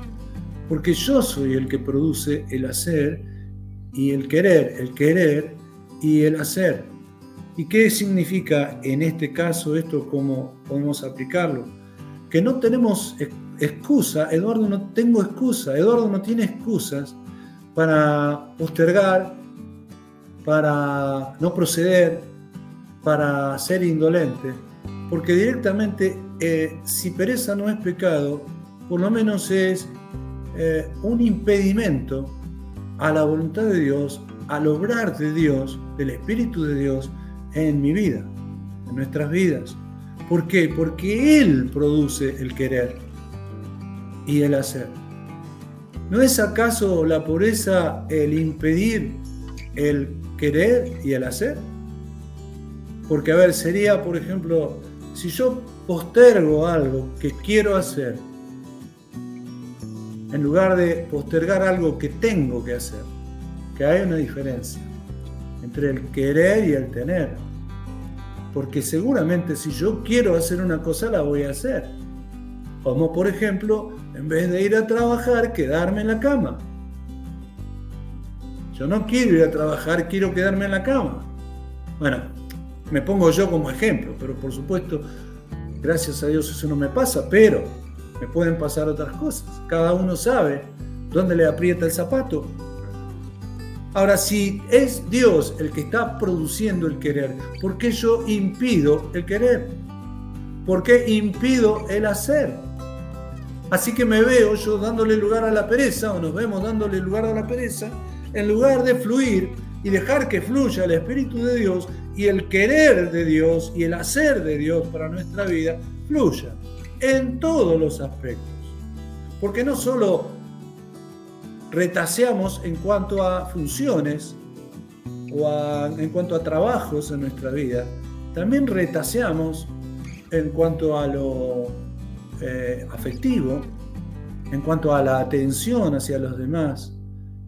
Porque yo soy el que produce el hacer y el querer, el querer y el hacer. ¿Y qué significa en este caso esto? ¿Cómo podemos aplicarlo? Que no tenemos excusa, Eduardo no tengo excusa, Eduardo no tiene excusas para postergar, para no proceder, para ser indolente, porque directamente eh, si pereza no es pecado, por lo menos es eh, un impedimento a la voluntad de Dios, al obrar de Dios, del Espíritu de Dios en mi vida, en nuestras vidas. ¿Por qué? Porque Él produce el querer y el hacer. ¿No es acaso la pureza el impedir el querer y el hacer? Porque, a ver, sería, por ejemplo, si yo postergo algo que quiero hacer, en lugar de postergar algo que tengo que hacer, que hay una diferencia entre el querer y el tener. Porque seguramente si yo quiero hacer una cosa, la voy a hacer. Como por ejemplo, en vez de ir a trabajar, quedarme en la cama. Yo no quiero ir a trabajar, quiero quedarme en la cama. Bueno, me pongo yo como ejemplo, pero por supuesto, gracias a Dios eso no me pasa, pero me pueden pasar otras cosas. Cada uno sabe dónde le aprieta el zapato. Ahora, si es Dios el que está produciendo el querer, ¿por qué yo impido el querer? ¿Por qué impido el hacer? Así que me veo yo dándole lugar a la pereza, o nos vemos dándole lugar a la pereza, en lugar de fluir y dejar que fluya el Espíritu de Dios y el querer de Dios y el hacer de Dios para nuestra vida fluya en todos los aspectos. Porque no solo retaseamos en cuanto a funciones o en cuanto a trabajos en nuestra vida, también retaseamos en cuanto a lo eh, afectivo, en cuanto a la atención hacia los demás,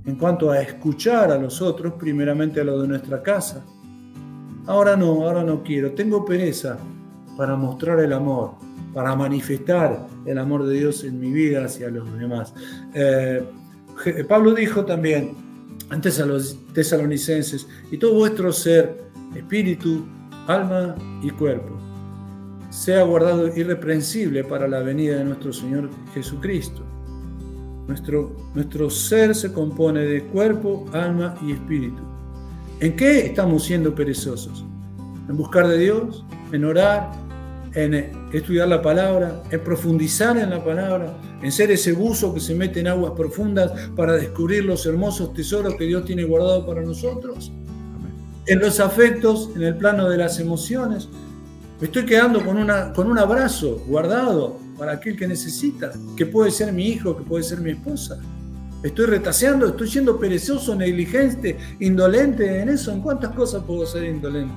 en cuanto a escuchar a los otros, primeramente a lo de nuestra casa. ahora no, ahora no quiero, tengo pereza para mostrar el amor, para manifestar el amor de Dios en mi vida hacia los demás. Eh, Pablo dijo también antes a los tesalonicenses, y todo vuestro ser, espíritu, alma y cuerpo, sea guardado irreprensible para la venida de nuestro Señor Jesucristo. Nuestro, nuestro ser se compone de cuerpo, alma y espíritu. ¿En qué estamos siendo perezosos? ¿En buscar de Dios? ¿En orar? ¿En estudiar la palabra? ¿En profundizar en la palabra? ¿En ser ese buzo que se mete en aguas profundas para descubrir los hermosos tesoros que Dios tiene guardado para nosotros? En los afectos, en el plano de las emociones. Me estoy quedando con, una, con un abrazo guardado para aquel que necesita, que puede ser mi hijo, que puede ser mi esposa. Estoy retaseando, estoy siendo perezoso, negligente, indolente en eso. ¿En cuántas cosas puedo ser indolente?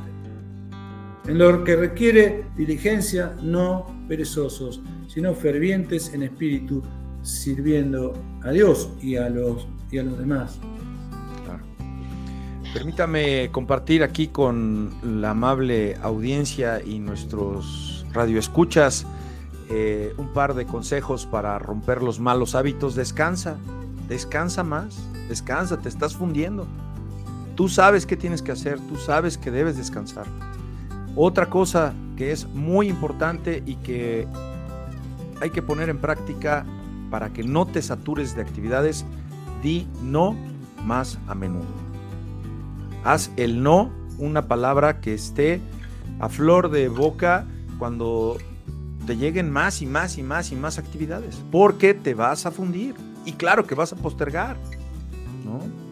En lo que requiere diligencia, no perezosos, sino fervientes en espíritu, sirviendo a Dios y a los, y a los demás. Permítame compartir aquí con la amable audiencia y nuestros radioescuchas eh, un par de consejos para romper los malos hábitos. Descansa, descansa más, descansa, te estás fundiendo. Tú sabes qué tienes que hacer, tú sabes que debes descansar. Otra cosa que es muy importante y que hay que poner en práctica para que no te satures de actividades, di no más a menudo. Haz el no una palabra que esté a flor de boca cuando te lleguen más y más y más y más actividades, porque te vas a fundir y claro que vas a postergar.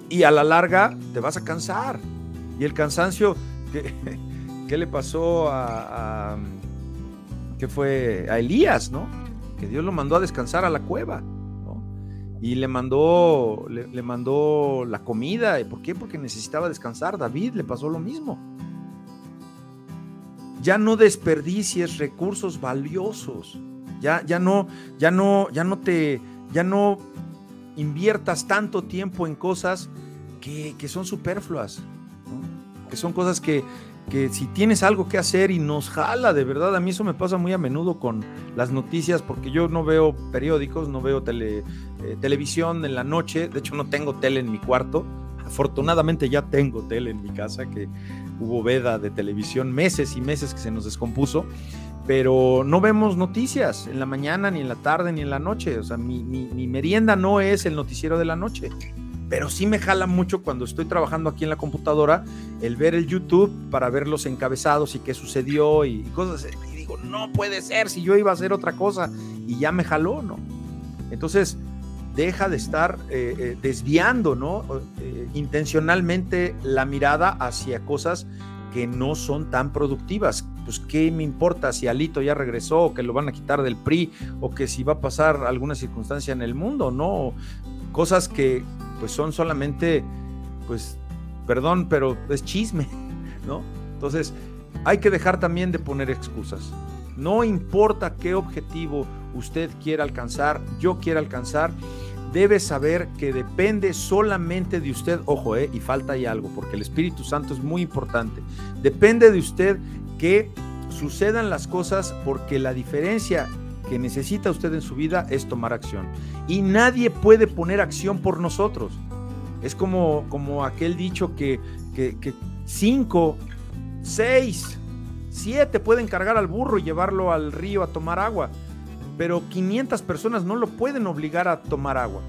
Y a la larga te vas a cansar. Y el cansancio, ¿qué, <laughs> le pasó a, a, ¿qué fue? A Elías, ¿no? Que Dios lo mandó a descansar a la cueva y le mandó, le, mandó la comida. ¿Por qué? Porque necesitaba descansar. David le pasó lo mismo. Ya no desperdicies recursos valiosos. Ya, ya no, ya no, ya no te, ya no inviertas tanto tiempo en cosas que, son superfluas, que son cosas que, que si tienes algo que hacer y nos jala, de verdad, a mí eso me pasa muy a menudo con las noticias, porque yo no veo periódicos, no veo tele, eh, televisión en la noche, de hecho no tengo tele en mi cuarto, afortunadamente ya tengo tele en mi casa, que hubo veda de televisión, meses y meses que se nos descompuso, pero no vemos noticias en la mañana, ni en la tarde, ni en la noche, o sea, mi, mi merienda no es el noticiero de la noche pero sí me jala mucho cuando estoy trabajando aquí en la computadora el ver el YouTube para ver los encabezados y qué sucedió y cosas. Y digo, no puede ser si yo iba a hacer otra cosa y ya me jaló, ¿no? Entonces, deja de estar eh, eh, desviando, ¿no? Eh, intencionalmente la mirada hacia cosas que no son tan productivas. Pues, ¿qué me importa si Alito ya regresó o que lo van a quitar del PRI o que si va a pasar alguna circunstancia en el mundo, ¿no? Cosas que, pues son solamente, pues, perdón, pero es chisme, <laughs> ¿no? Entonces, hay que dejar también de poner excusas. No importa qué objetivo usted quiera alcanzar, yo quiera alcanzar, debe saber que depende solamente de usted. Ojo, eh, y falta ahí algo, porque el Espíritu Santo es muy importante. Depende de usted que sucedan las cosas porque la diferencia que necesita usted en su vida es tomar acción. Y nadie puede poner acción por nosotros. Es como, como aquel dicho que, que, que cinco, seis, siete pueden cargar al burro y llevarlo al río a tomar agua, pero 500 personas no lo pueden obligar a tomar agua.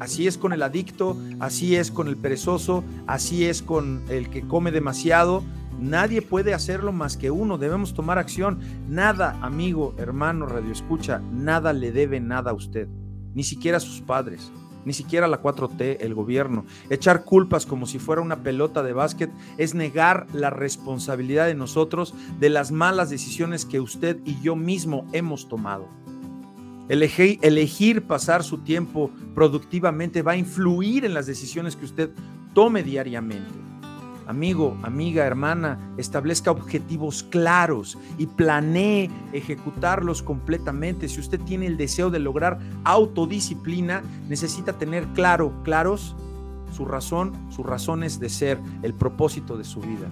Así es con el adicto, así es con el perezoso, así es con el que come demasiado, Nadie puede hacerlo más que uno. Debemos tomar acción. Nada, amigo, hermano, radio escucha, nada le debe nada a usted. Ni siquiera a sus padres, ni siquiera a la 4T, el gobierno. Echar culpas como si fuera una pelota de básquet es negar la responsabilidad de nosotros de las malas decisiones que usted y yo mismo hemos tomado. Elegir, elegir pasar su tiempo productivamente va a influir en las decisiones que usted tome diariamente. Amigo, amiga, hermana, establezca objetivos claros y planee ejecutarlos completamente. Si usted tiene el deseo de lograr autodisciplina, necesita tener claro, claros su razón, sus razones de ser, el propósito de su vida.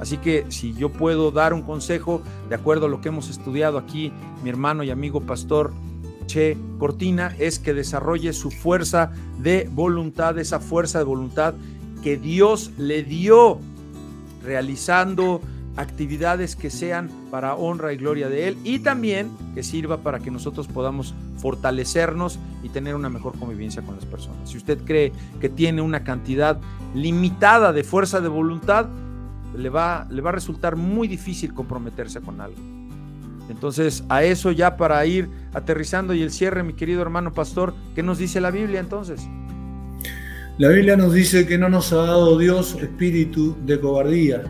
Así que si yo puedo dar un consejo de acuerdo a lo que hemos estudiado aquí, mi hermano y amigo pastor Che Cortina, es que desarrolle su fuerza de voluntad, esa fuerza de voluntad que Dios le dio realizando actividades que sean para honra y gloria de Él y también que sirva para que nosotros podamos fortalecernos y tener una mejor convivencia con las personas. Si usted cree que tiene una cantidad limitada de fuerza de voluntad, le va, le va a resultar muy difícil comprometerse con algo. Entonces, a eso ya para ir aterrizando y el cierre, mi querido hermano pastor, ¿qué nos dice la Biblia entonces? La Biblia nos dice que no nos ha dado Dios espíritu de cobardía,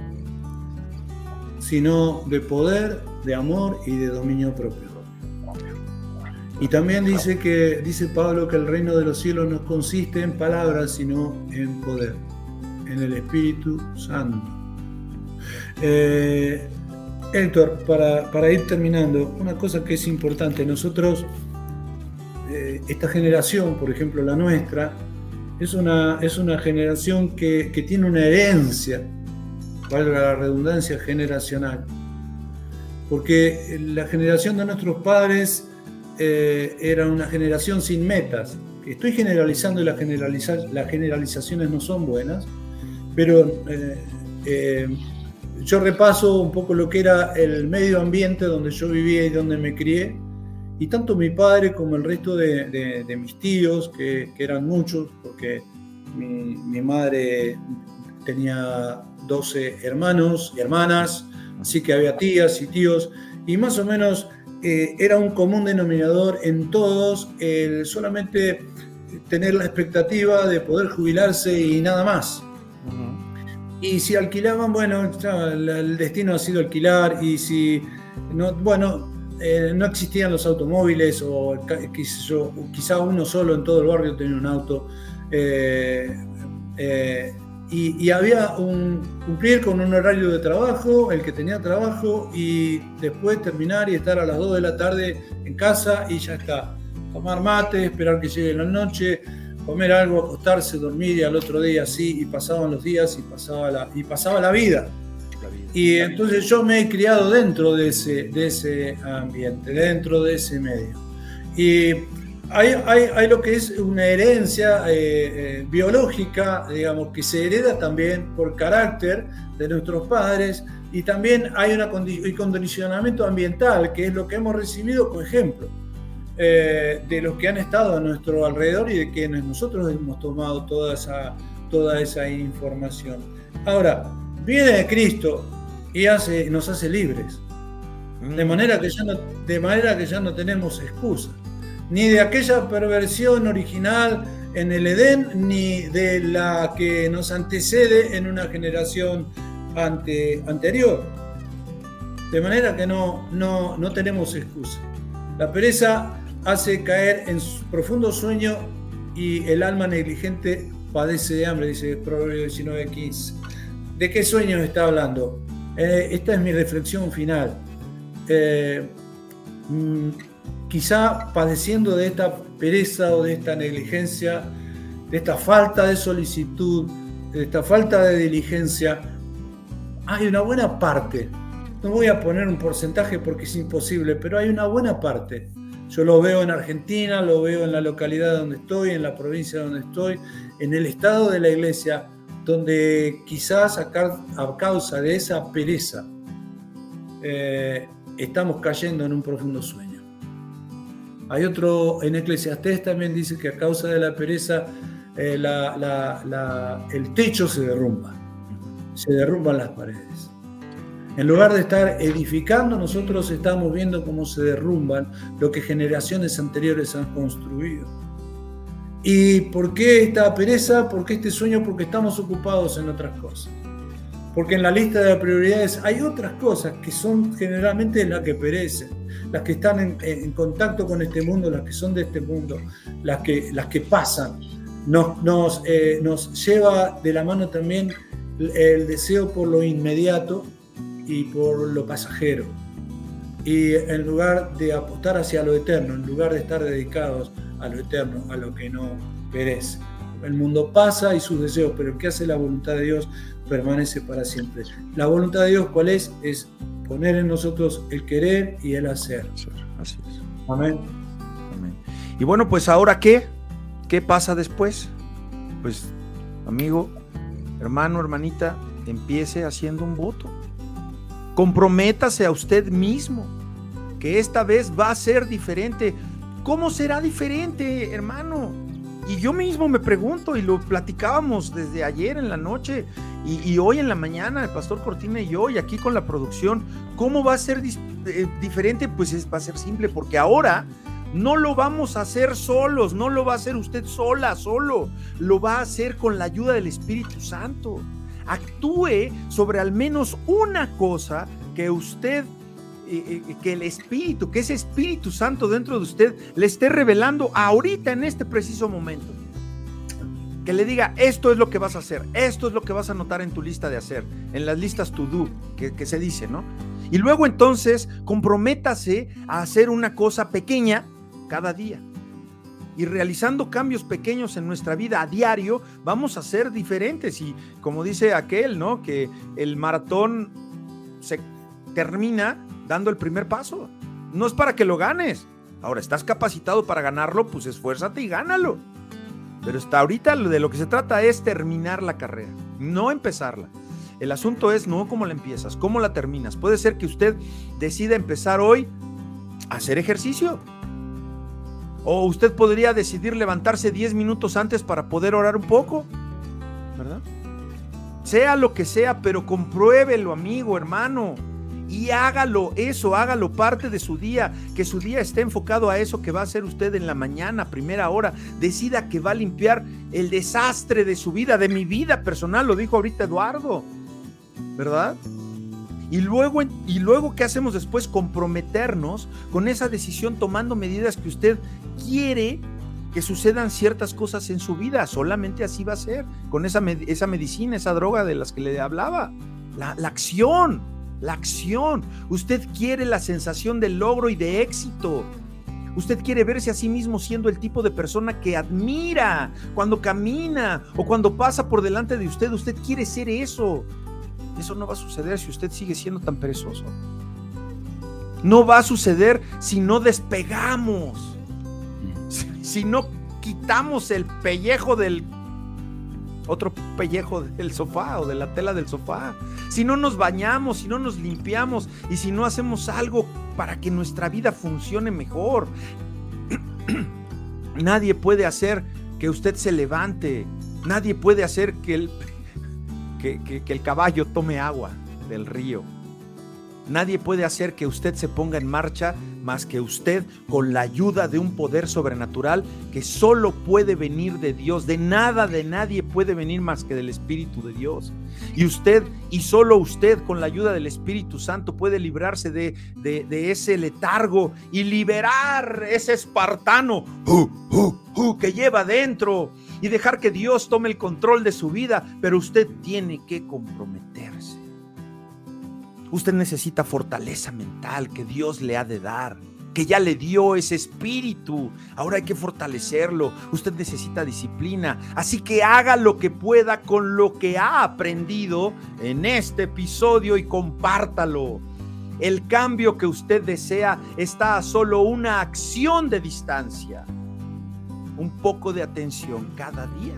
sino de poder, de amor y de dominio propio. Y también dice que dice Pablo que el reino de los cielos no consiste en palabras, sino en poder, en el Espíritu Santo. Eh, Héctor, para, ir terminando, una cosa que es importante, nosotros, eh, esta generación, por ejemplo la nuestra, es una, es una generación que, que tiene una herencia valga la redundancia, generacional. Porque la generación de nuestros padres eh, era una generación sin metas. Estoy generalizando y las, las generalizaciones no son buenas, pero eh, eh, yo repaso un poco lo que era el medio ambiente donde yo vivía y donde me crié. Y tanto mi padre como el resto de, mis tíos, que, eran muchos, porque mi, mi madre tenía 12 hermanos y hermanas, así que había tías y tíos, y más o menos eh, era un común denominador en todos el solamente tener la expectativa de poder jubilarse y nada más. Y si alquilaban, bueno, el destino ha sido alquilar, y si no, bueno, eh, no existían los automóviles, o quizá uno solo en todo el barrio tenía un auto. Eh, y, había un, cumplir con un horario de trabajo, el que tenía trabajo, y después terminar y estar a las 2 de la tarde en casa y ya está. Tomar mate, esperar que llegue la noche, comer algo, acostarse, dormir y al otro día así, y pasaban los días y pasaba la, y pasaba la vida. Y entonces yo me he criado dentro de ese, de ese ambiente, dentro de ese medio. Y hay, lo que es una herencia eh, eh, biológica, digamos, que se hereda también por carácter de nuestros padres y también hay un condicionamiento ambiental, que es lo que hemos recibido como ejemplo eh, de los que han estado a nuestro alrededor y de quienes nosotros hemos tomado toda esa, toda esa información. Ahora, viene de Cristo y hace, nos hace libres, de mm. manera que ya no, de manera que ya no tenemos excusa ni de aquella perversión original en el Edén, ni de la que nos antecede en una generación ante, anterior. De manera que no, no, no tenemos excusa. La pereza hace caer en profundo sueño y el alma negligente padece de hambre, dice Proverbio 19:15. ¿De qué sueños está hablando? Eh, esta es mi reflexión final. Eh, mm, quizá padeciendo de esta pereza o de esta negligencia, de esta falta de solicitud, de esta falta de diligencia, hay una buena parte, no voy a poner un porcentaje porque es imposible, pero hay una buena parte. Yo lo veo en Argentina, lo veo en la localidad donde estoy, en la provincia donde estoy, en el estado de la iglesia, donde quizás a, causa de esa pereza eh, estamos cayendo en un profundo sueño. Hay otro, en Eclesiastés también dice que a causa de la pereza eh, el techo se derrumba, se derrumban las paredes. En lugar de estar edificando, nosotros estamos viendo cómo se derrumban lo que generaciones anteriores han construido. ¿Y por qué esta pereza? ¿Por qué este sueño? Porque estamos ocupados en otras cosas. Porque en la lista de prioridades hay otras cosas que son generalmente las que perecen, las que están en, contacto con este mundo, las que son de este mundo, las que, las que pasan. Nos, nos, eh, nos lleva de la mano también el deseo por lo inmediato y por lo pasajero. Y en lugar de apostar hacia lo eterno, en lugar de estar dedicados a lo eterno, a lo que no perece. El mundo pasa y sus deseos, pero el que hace la voluntad de Dios permanece para siempre. La voluntad de Dios, ¿cuál es? Es poner en nosotros el querer y el hacer. Así es. Amén. Amén. Y bueno, pues ahora qué? ¿Qué pasa después? Pues, amigo, hermano, hermanita, empiece haciendo un voto. Comprométase a usted mismo que esta vez va a ser diferente. ¿Cómo será diferente, hermano? Y yo mismo me pregunto, y lo platicábamos desde ayer en la noche y, hoy en la mañana, el pastor Cortina y yo, y aquí con la producción, ¿cómo va a ser eh, diferente? Pues va a ser simple, porque ahora no lo vamos a hacer solos, no lo va a hacer usted sola, solo, lo va a hacer con la ayuda del Espíritu Santo actúe sobre al menos una cosa que usted, eh, eh, que el Espíritu, que ese Espíritu Santo dentro de usted le esté revelando ahorita en este preciso momento. Que le diga, esto es lo que vas a hacer, esto es lo que vas a anotar en tu lista de hacer, en las listas to do, que, que se dice, ¿no? Y luego entonces comprométase a hacer una cosa pequeña cada día y realizando cambios pequeños en nuestra vida a diario, vamos a ser diferentes. Y como dice aquel, ¿no? Que el maratón se termina dando el primer paso. No es para que lo ganes. Ahora, estás capacitado para ganarlo, pues esfuérzate y gánalo. Pero hasta ahorita de lo que se trata es terminar la carrera, no empezarla. El asunto es no cómo la empiezas, cómo la terminas. Puede ser que usted decida empezar hoy a hacer ejercicio o usted podría decidir levantarse 10 minutos antes para poder orar un poco, ¿verdad? Sea lo que sea, pero compruébelo, amigo, hermano. Y hágalo eso, hágalo parte de su día, que su día esté enfocado a eso que va a hacer usted en la mañana, primera hora. Decida que va a limpiar el desastre de su vida, de mi vida personal, lo dijo ahorita Eduardo, ¿verdad? Y luego, y luego, ¿qué hacemos después? Comprometernos con esa decisión tomando medidas que usted quiere que sucedan ciertas cosas en su vida. Solamente así va a ser, con esa, esa medicina, esa droga de las que le hablaba. La, la acción, la acción. Usted quiere la sensación de logro y de éxito. Usted quiere verse a sí mismo siendo el tipo de persona que admira cuando camina o cuando pasa por delante de usted. Usted quiere ser eso. Eso no va a suceder si usted sigue siendo tan perezoso. No va a suceder si no despegamos. Si, no quitamos el pellejo del otro pellejo del sofá o de la tela del sofá. Si no nos bañamos, si no nos limpiamos y si no hacemos algo para que nuestra vida funcione mejor. <clears throat> Nadie puede hacer que usted se levante. Nadie puede hacer que el <laughs> que, el caballo tome agua del río. Nadie puede hacer que usted se ponga en marcha más que usted con la ayuda de un poder sobrenatural que solo puede venir de Dios. De nada, de nadie puede venir más que del Espíritu de Dios. Y usted, y solo usted con la ayuda del Espíritu Santo puede librarse de, de, ese letargo y liberar ese espartano que lleva dentro y dejar que Dios tome el control de su vida, pero usted tiene que comprometerse. Usted necesita fortaleza mental que Dios le ha de dar, que ya le dio ese espíritu. Ahora hay que fortalecerlo. Usted necesita disciplina. Así que haga lo que pueda con lo que ha aprendido en este episodio y compártalo. El cambio que usted desea está a solo una acción de distancia un poco de atención cada día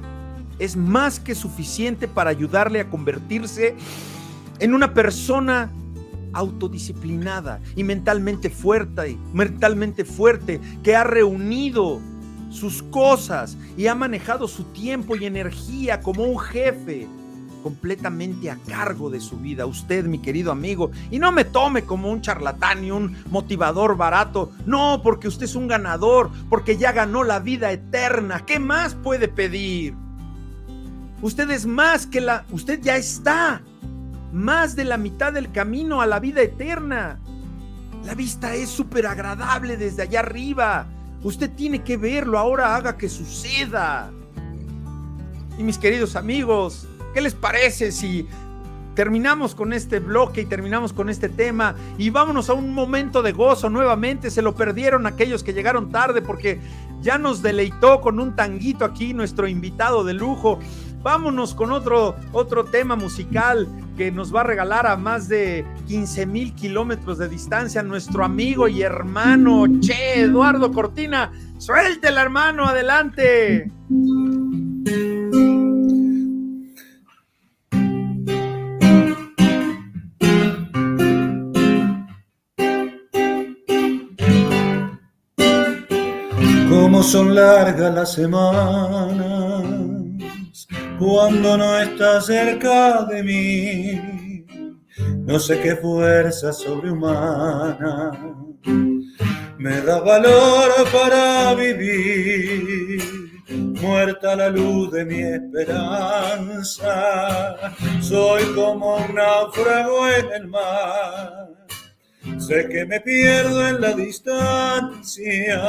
es más que suficiente para ayudarle a convertirse en una persona autodisciplinada y mentalmente fuerte, mentalmente fuerte, que ha reunido sus cosas y ha manejado su tiempo y energía como un jefe completamente a cargo de su vida, usted, mi querido amigo, y no me tome como un charlatán y un motivador barato, no, porque usted es un ganador, porque ya ganó la vida eterna, ¿qué más puede pedir? Usted es más que la, usted ya está más de la mitad del camino a la vida eterna. La vista es súper agradable desde allá arriba. Usted tiene que verlo, ahora haga que suceda. Y mis queridos amigos, ¿Qué les parece si terminamos con este bloque y terminamos con este tema y vámonos a un momento de gozo nuevamente. Se lo perdieron aquellos que llegaron tarde porque ya nos deleitó con un tanguito aquí, nuestro invitado de lujo. Vámonos con otro, otro tema musical que nos va a regalar a más de 15 mil kilómetros de distancia nuestro amigo y hermano Che Eduardo Cortina. Suéltela, hermano, adelante. Cómo son largas las semanas cuando no estás cerca de mí. No sé qué fuerza sobrehumana me da valor para vivir. Muerta la luz de mi esperanza, soy como un náufrago en el mar. Sé que me pierdo en la distancia,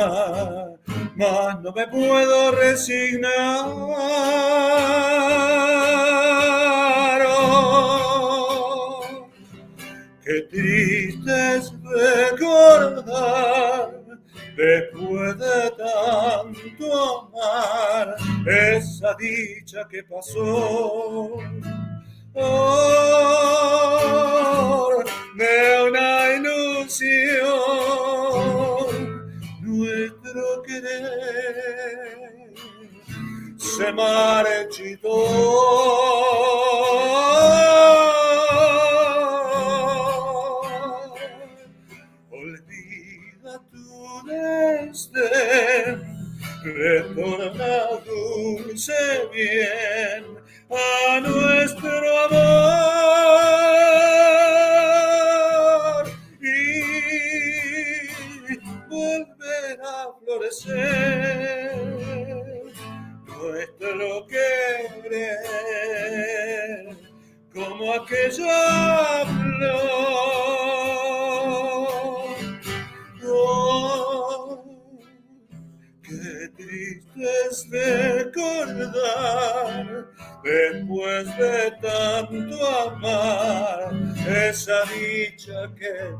mas no me puedo resignar. Oh, qué triste es recordar después de tanto amar esa dicha que pasó de una ilusión, nuestro querer se marchitó.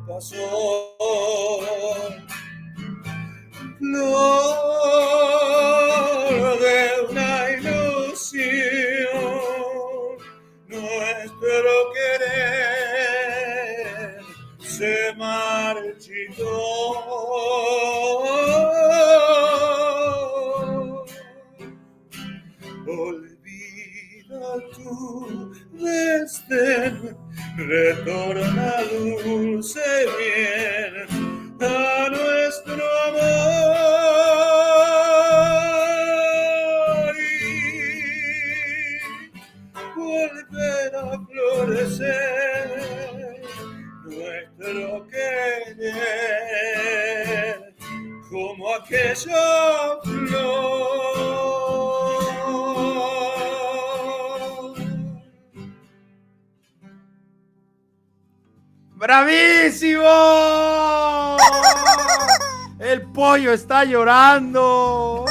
Que pasó. Llorando.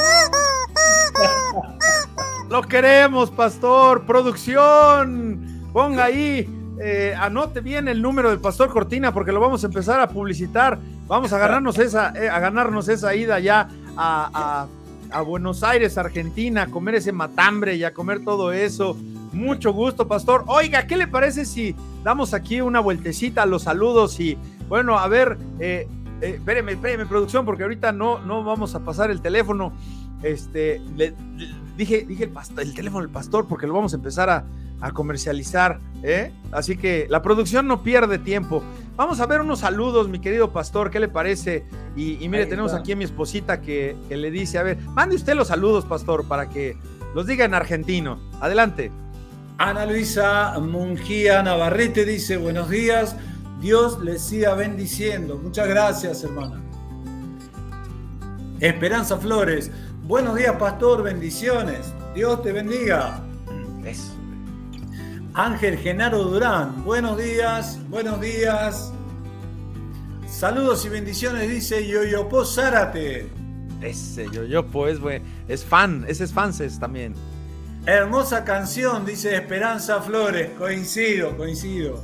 Lo queremos, pastor. Producción. Ponga ahí. Eh, anote bien el número del pastor Cortina porque lo vamos a empezar a publicitar. Vamos a ganarnos esa, eh, a ganarnos esa ida ya a, a Buenos Aires, Argentina, a comer ese matambre y a comer todo eso. Mucho gusto, pastor. Oiga, ¿qué le parece si damos aquí una vueltecita a los saludos y, bueno, a ver, eh, eh, espéreme, espéreme, producción, porque ahorita no, no vamos a pasar el teléfono. Este, le, dije, dije el, el teléfono del pastor porque lo vamos a empezar a, comercializar, ¿eh? Así que la producción no pierde tiempo. Vamos a ver unos saludos, mi querido pastor, ¿qué le parece? Y, mire, tenemos aquí a mi esposita que, que le dice, a ver, mande usted los saludos, pastor, para que los diga en argentino. Adelante. Ana Luisa Mungía Navarrete dice, buenos días, Dios les siga bendiciendo. Muchas gracias, hermana. Esperanza Flores, buenos días, pastor, bendiciones. Dios te bendiga. Ángel Genaro Durán, buenos días, buenos días. Saludos y bendiciones, dice Yoyopo Zárate. Ese Yoyopo es, es fan, ese es fanses también. Hermosa canción, dice Esperanza Flores. Coincido, coincido.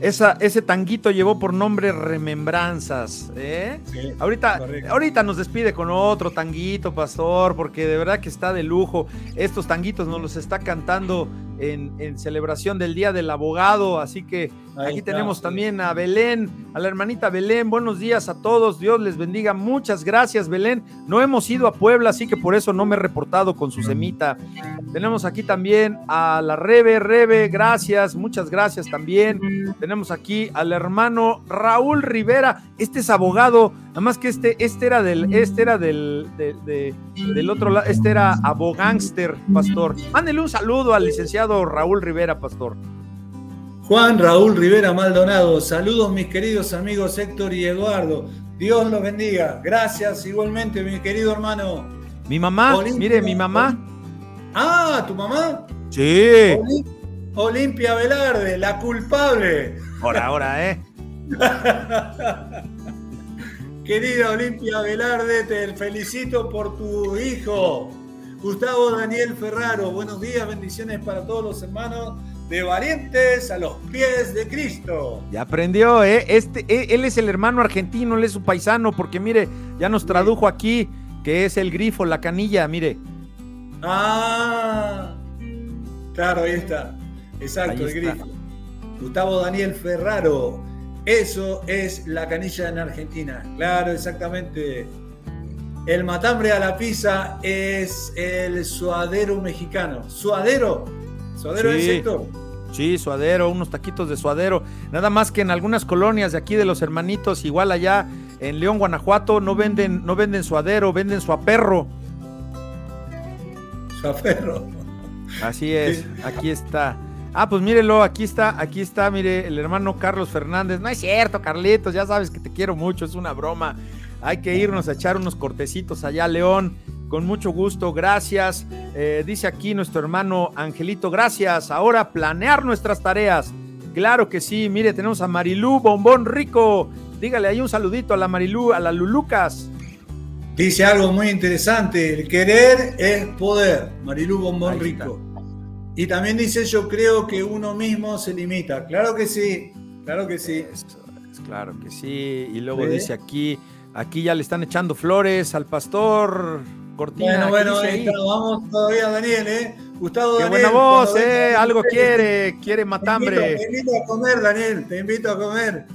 Esa, ese tanguito llevó por nombre Remembranzas. ¿eh? ahorita, ahorita nos despide con otro tanguito, pastor, porque de verdad que está de lujo. Estos tanguitos nos los está cantando en, celebración del Día del Abogado. Así que aquí tenemos también a Belén, a la hermanita Belén. Buenos días a todos. Dios les bendiga. Muchas gracias, Belén. No hemos ido a Puebla, así que por eso no me he reportado con su semita. Tenemos aquí también a la Rebe, Rebe, gracias, muchas gracias también. Tenemos aquí al hermano Raúl Rivera. Este es abogado, nada más que este, este era del, este era del, del otro lado, este era abogánster, pastor. Mándele un saludo al licenciado Raúl Rivera, pastor. Juan Raúl Rivera Maldonado, saludos mis queridos amigos Héctor y Eduardo. Dios los bendiga. Gracias igualmente, mi querido hermano. Mi mamá, mire, mi mamá. Ah, ¿tu mamá? Sí. Olimpia Velarde, la culpable. Ahora, ahora, ¿eh? <laughs> Querida Olimpia Velarde, te felicito por tu hijo. Gustavo Daniel Ferraro, buenos días, bendiciones para todos los hermanos de Valientes a los pies de Cristo. Ya aprendió, ¿eh? Este, eh, él es el hermano argentino, él es su paisano, porque mire, ya nos tradujo aquí que es el grifo, la canilla, mire. Ah, claro, ahí está. Exacto, el grifo. Gustavo Daniel Ferraro, eso es la canilla en Argentina. Claro, exactamente. El matambre a la pizza es el suadero mexicano. ¿Suadero? ¿Suadero sí. sector? Sí, suadero, unos taquitos de suadero. Nada más que en algunas colonias de aquí de los hermanitos, igual allá en León, Guanajuato, no venden, no venden suadero, venden suaperro. Suaperro. Así es, aquí está. Ah, pues mírelo, aquí está, aquí está, mire, el hermano Carlos Fernández. No es cierto, Carlitos, ya sabes que te quiero mucho, es una broma. Hay que irnos a echar unos cortecitos allá, León. Con mucho gusto, gracias. Eh, dice aquí nuestro hermano Angelito, gracias. Ahora planear nuestras tareas. Claro que sí. Mire, tenemos a Marilú Bombón Rico. Dígale ahí un saludito a la Marilú, a la Lulucas. Dice algo muy interesante. El querer es poder. Marilú Bombón Rico. Y también dice, yo creo que uno mismo se limita. Claro que sí. Claro que sí. claro que sí. Y luego dice aquí, Aquí ya le están echando flores al pastor Cortina. Bueno, bueno, vamos todavía, Daniel, ¿eh? Gustavo Qué buena voz, ¿eh? Algo quiere, quiere matambre. Te invito, a comer, Daniel, te invito a comer.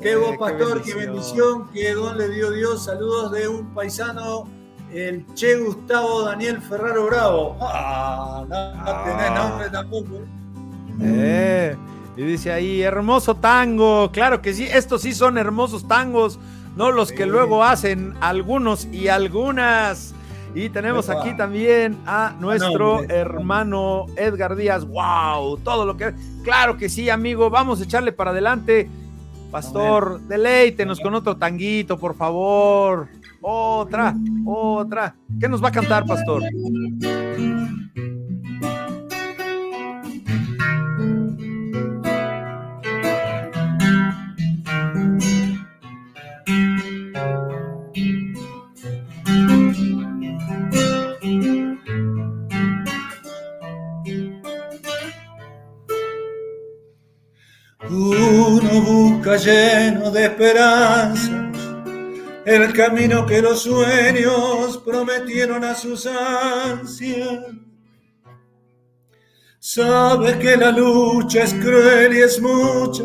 Qué voz, eh, pastor, qué bendición, qué don le dio Dios. Saludos de un paisano, el Che Gustavo Daniel Ferraro Bravo. Ah, no, ah. nombre tampoco. Eh, y dice ahí, hermoso tango. Claro que sí, estos sí son hermosos tangos no los que luego hacen algunos y algunas. Y tenemos aquí también a nuestro hermano Edgar Díaz. ¡Wow! Todo lo que. Claro que sí, amigo. Vamos a echarle para adelante. Pastor, deleítenos con otro tanguito, por favor. Otra, otra. ¿Qué nos va a cantar, Pastor? Lleno de esperanzas, el camino que los sueños prometieron a sus ansias. Sabes que la lucha es cruel y es mucha,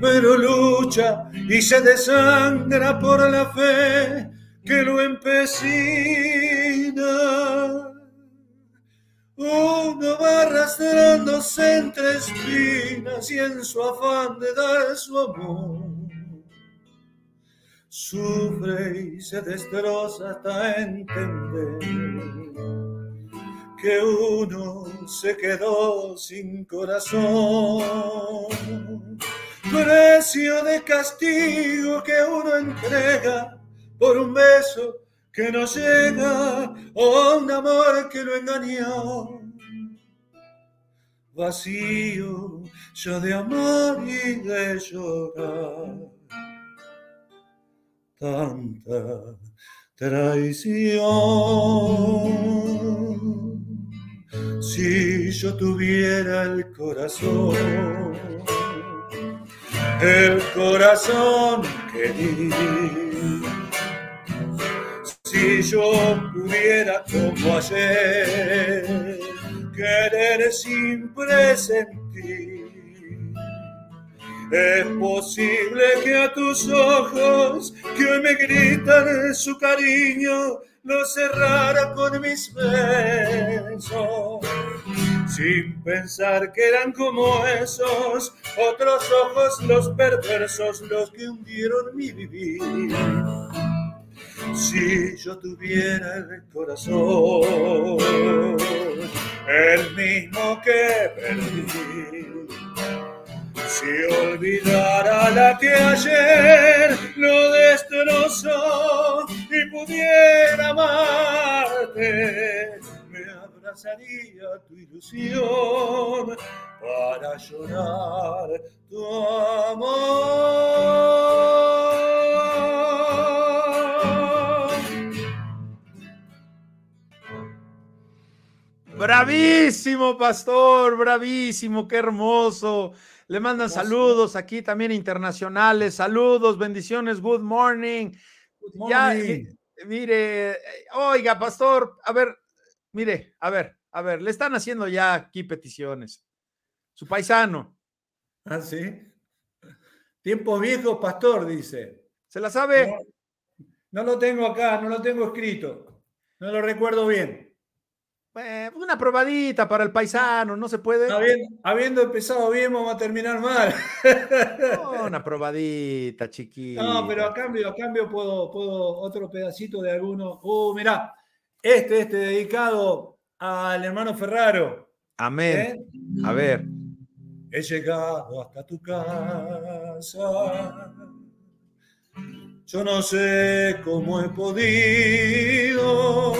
pero lucha y se desangra por la fe que lo empecina. Uno va arrastrándose entre espinas y en su afán de dar su amor. Sufre y se destroza hasta entender que uno se quedó sin corazón. Precio de castigo que uno entrega por un beso que no llega, oh un amor que lo engañó. Vacío yo de amor y de llorar. Tanta traición. Si yo tuviera el corazón el corazón que di. Si yo pudiera como ayer querer sin presentir, es posible que a tus ojos que me gritan su cariño lo cerrara con mis besos, sin pensar que eran como esos otros ojos los perversos los que hundieron mi vivir. Si yo tuviera el corazón, el mismo que perdí si olvidara la que ayer lo destrozó y pudiera amarte, me abrazaría tu ilusión para llorar tu amor. Bravísimo, pastor, bravísimo, qué hermoso. Le mandan saludos aquí también internacionales. Saludos, bendiciones, good morning. Ya, mire, oiga, pastor, a ver, mire, a ver, a ver, le están haciendo ya aquí peticiones. Su paisano. Ah, sí. Tiempo viejo, pastor, dice. ¿Se la sabe? no lo tengo acá, no lo tengo escrito. No lo recuerdo bien. Eh, una probadita para el paisano, no se puede. Habiendo, empezado bien, vamos a terminar mal. una probadita, chiquita. No, pero a cambio, a cambio puedo, puedo otro pedacito de alguno. Uh, mirá, este, este dedicado al hermano Ferraro. Amén. ¿Eh? A ver. He llegado hasta tu casa. Yo no sé cómo he podido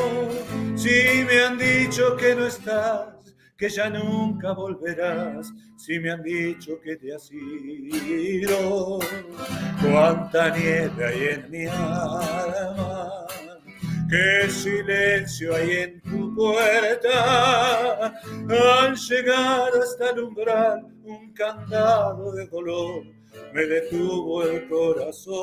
si me han dicho que no estás, que ya nunca volverás, si me han dicho que te has ido, cuánta nieve hay en mi alma, qué silencio hay en tu puerta, al llegar hasta el umbral un candado de color me detuvo el corazón.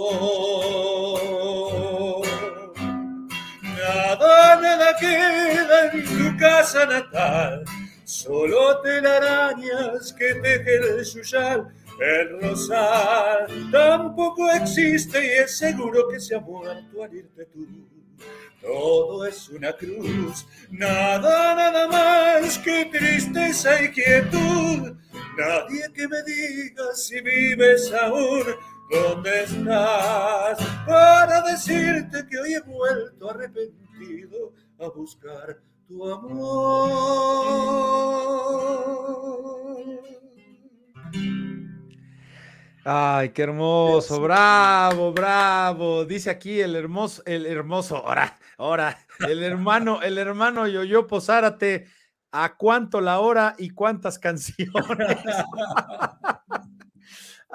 Nada, nada queda en tu casa natal, solo telarañas que teje el suyal. El rosal tampoco existe y es seguro que se ha muerto al irte tú. Todo es una cruz, nada, nada más que tristeza y quietud. Nadie que me diga si vives aún ¿Dónde estás? Para decirte que hoy he vuelto arrepentido a buscar tu amor. Ay, qué hermoso, bravo, bravo. Dice aquí el hermoso, el hermoso, ahora, ahora, el hermano, el hermano Yoyo Posárate, ¿a cuánto la hora y cuántas canciones? <laughs>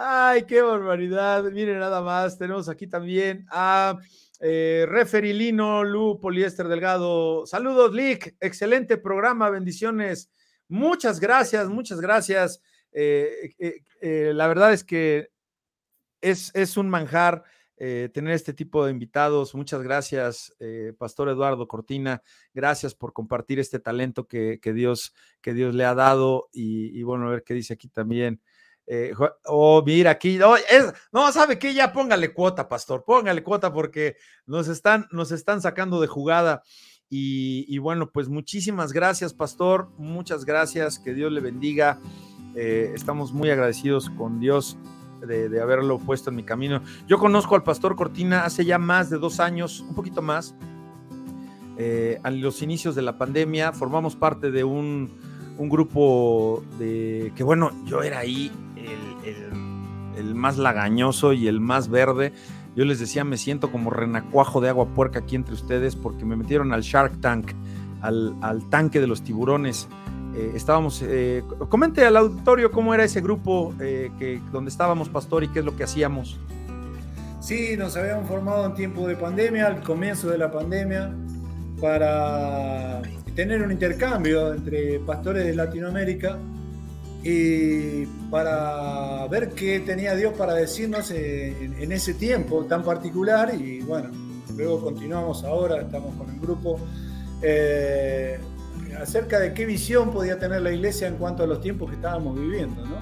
Ay, qué barbaridad. Miren nada más, tenemos aquí también a eh, Referilino, Lu Poliéster Delgado. Saludos, Lick. Excelente programa, bendiciones. Muchas gracias, muchas gracias. Eh, eh, la verdad es que es, es un manjar tener este tipo de invitados. Muchas gracias, Pastor Eduardo Cortina. Gracias por compartir este talento que, Dios, que Dios le ha dado. Y, y, bueno, a ver qué dice aquí también. Eh, oh, mira, aquí, no, sabe que ya póngale cuota, pastor, póngale cuota porque nos están, nos están sacando de jugada. Y, bueno, pues muchísimas gracias, pastor, muchas gracias, que Dios le bendiga. Eh, estamos muy agradecidos con Dios de, haberlo puesto en mi camino. Yo conozco al pastor Cortina hace ya más de dos años, un poquito más. Eh, a los inicios de la pandemia formamos parte de un, un grupo de que bueno, yo era ahí el, más lagañoso y el más verde. Yo les decía, me siento como renacuajo de agua puerca aquí entre ustedes porque me metieron al Shark Tank, al, tanque de los tiburones. Eh, estábamos, eh, comente al auditorio cómo era ese grupo eh, que, donde estábamos, Pastor, y qué es lo que hacíamos. Sí, nos habíamos formado en tiempo de pandemia, al comienzo de la pandemia, para tener un intercambio entre pastores de Latinoamérica y para ver qué tenía Dios para decirnos en, ese tiempo tan particular y bueno, luego continuamos ahora, estamos con el grupo, eh, acerca de qué visión podía tener la iglesia en cuanto a los tiempos que estábamos viviendo, ¿no?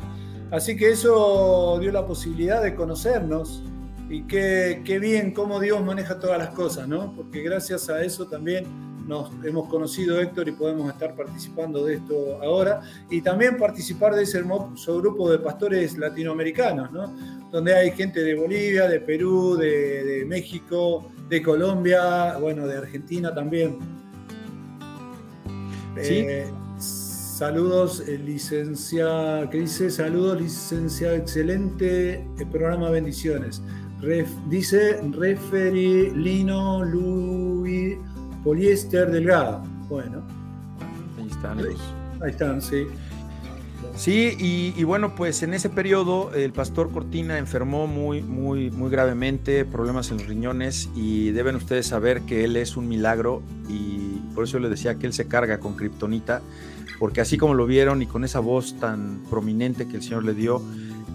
Así que eso dio la posibilidad de conocernos y qué, qué bien cómo Dios maneja todas las cosas, ¿no? Porque gracias a eso también nos hemos conocido Héctor y podemos estar participando de esto ahora y también participar de ese hermoso grupo de pastores latinoamericanos, ¿no? donde hay gente de Bolivia, de Perú, de, México, de Colombia, bueno, de Argentina también. ¿Sí? Eh, saludos, eh, licencia, ¿qué dice? Saludos, licencia, excelente el programa Bendiciones. dice Referi Lino Luis poliéster delgado. Bueno. Ahí están Ahí están, sí. Sí, y, bueno, pues en ese periodo el pastor Cortina enfermó muy, muy, muy gravemente, problemas en los riñones, y deben ustedes saber que él es un milagro, y por eso le decía que él se carga con kriptonita, porque así como lo vieron y con esa voz tan prominente que el Señor le dio,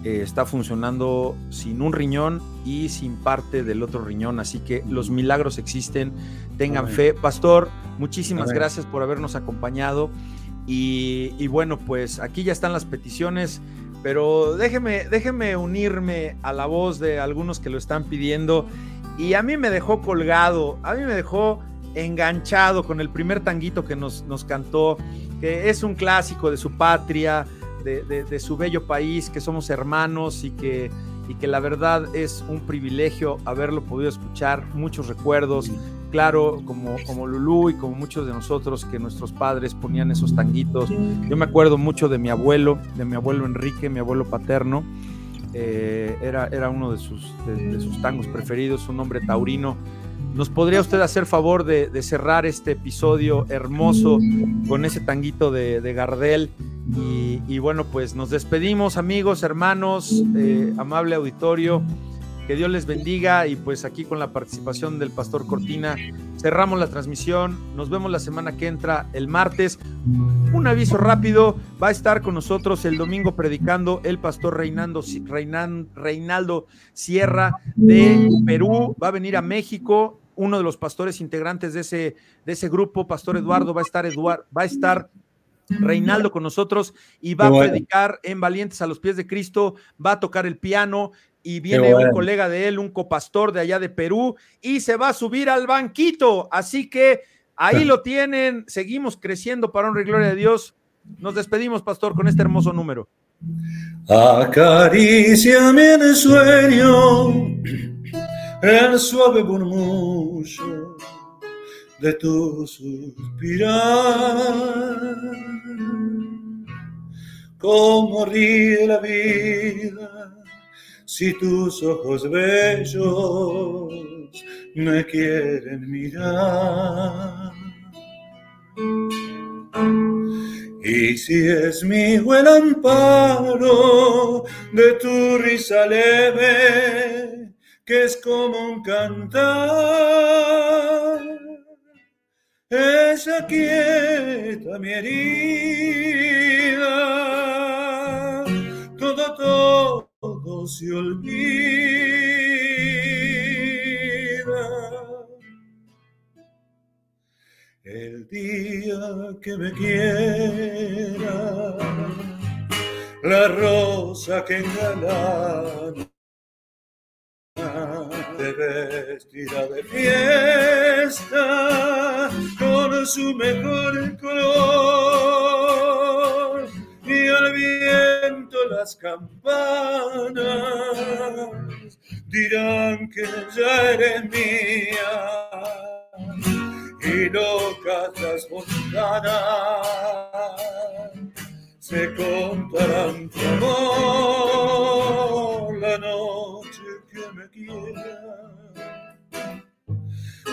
eh, está funcionando sin un riñón y sin parte del otro riñón. Así que los milagros existen. Tengan fe. Pastor, muchísimas gracias por habernos acompañado. Y, bueno, pues aquí ya están las peticiones. Pero déjeme, déjeme unirme a la voz de algunos que lo están pidiendo. Y a mí me dejó colgado, a mí me dejó enganchado con el primer tanguito que nos, nos cantó, que es un clásico de su patria, de, su bello país, que somos hermanos y que, y que la verdad es un privilegio haberlo podido escuchar, muchos recuerdos, claro, como, como Lulú y como muchos de nosotros que nuestros padres ponían esos tanguitos. Yo me acuerdo mucho de mi abuelo, de mi abuelo Enrique, mi abuelo paterno. Eh, era, era uno de sus, de, sus tangos preferidos, un hombre taurino. ¿Nos podría usted hacer favor de, cerrar este episodio hermoso con ese tanguito de, de Gardel y, bueno, pues nos despedimos amigos, hermanos, eh, amable auditorio, que Dios les bendiga y pues aquí con la participación del pastor Cortina cerramos la transmisión, nos vemos la semana que entra el martes. Un aviso rápido, va a estar con nosotros el domingo predicando el pastor Reinaldo, Reinaldo Sierra de Perú, va a venir a México, uno de los pastores integrantes de ese, de ese grupo, Pastor Eduardo, va a estar, Eduard, va a estar Reinaldo con nosotros y va a predicar en Valientes a los pies de Cristo, va a tocar el piano y viene un colega de él, un copastor de allá de Perú y se va a subir al banquito. Así que ahí lo tienen, seguimos creciendo para honra y gloria de Dios. Nos despedimos, pastor, con este hermoso número. Acaríciame en el sueño, el suave murmullo de tu suspirar. Cómo ríe la vida si tus ojos bellos me quieren mirar. Y si es mi buen amparo de tu risa leve, que es como un cantar, esa quieta mi herida, todo, todo se olvida. El día que me quiera, la rosa que engalana vestida de fiesta con su mejor color y al viento las campanas dirán que ya eres mía y locas las montanas se contarán tu amor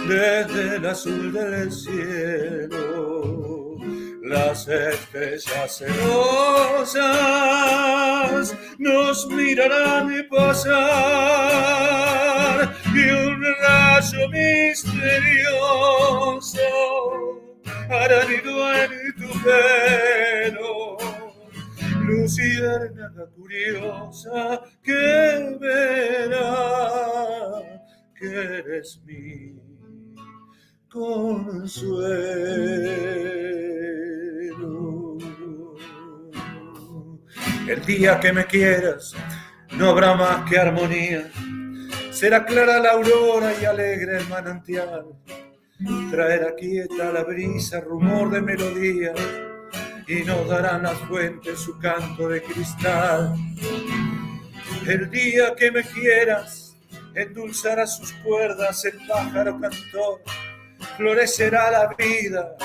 Desde el azul del cielo, las estrellas celosas nos mirarán pasar y un rayo misterioso hará nido en tu pelo. Luciérnaga curiosa que verá que eres mi consuelo. El día que me quieras no habrá más que armonía. Será clara la aurora y alegre el manantial. Traerá quieta la brisa, rumor de melodía, y nos darán las fuentes su canto de cristal. El día que me quieras, endulzará sus cuerdas el pájaro cantor, florecerá la vida,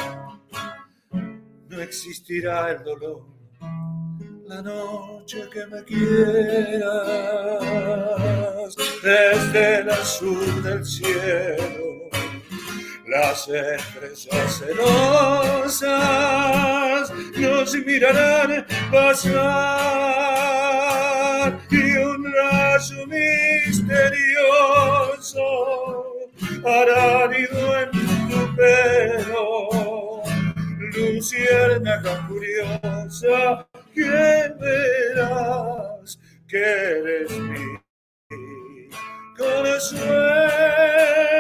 no existirá el dolor la noche que me quieras, desde el azul del cielo, las estrellas celosas nos mirarán pasar y un rayo misterioso hará nido tu pelo, luciérnaga curiosa que verás que eres mi corazón.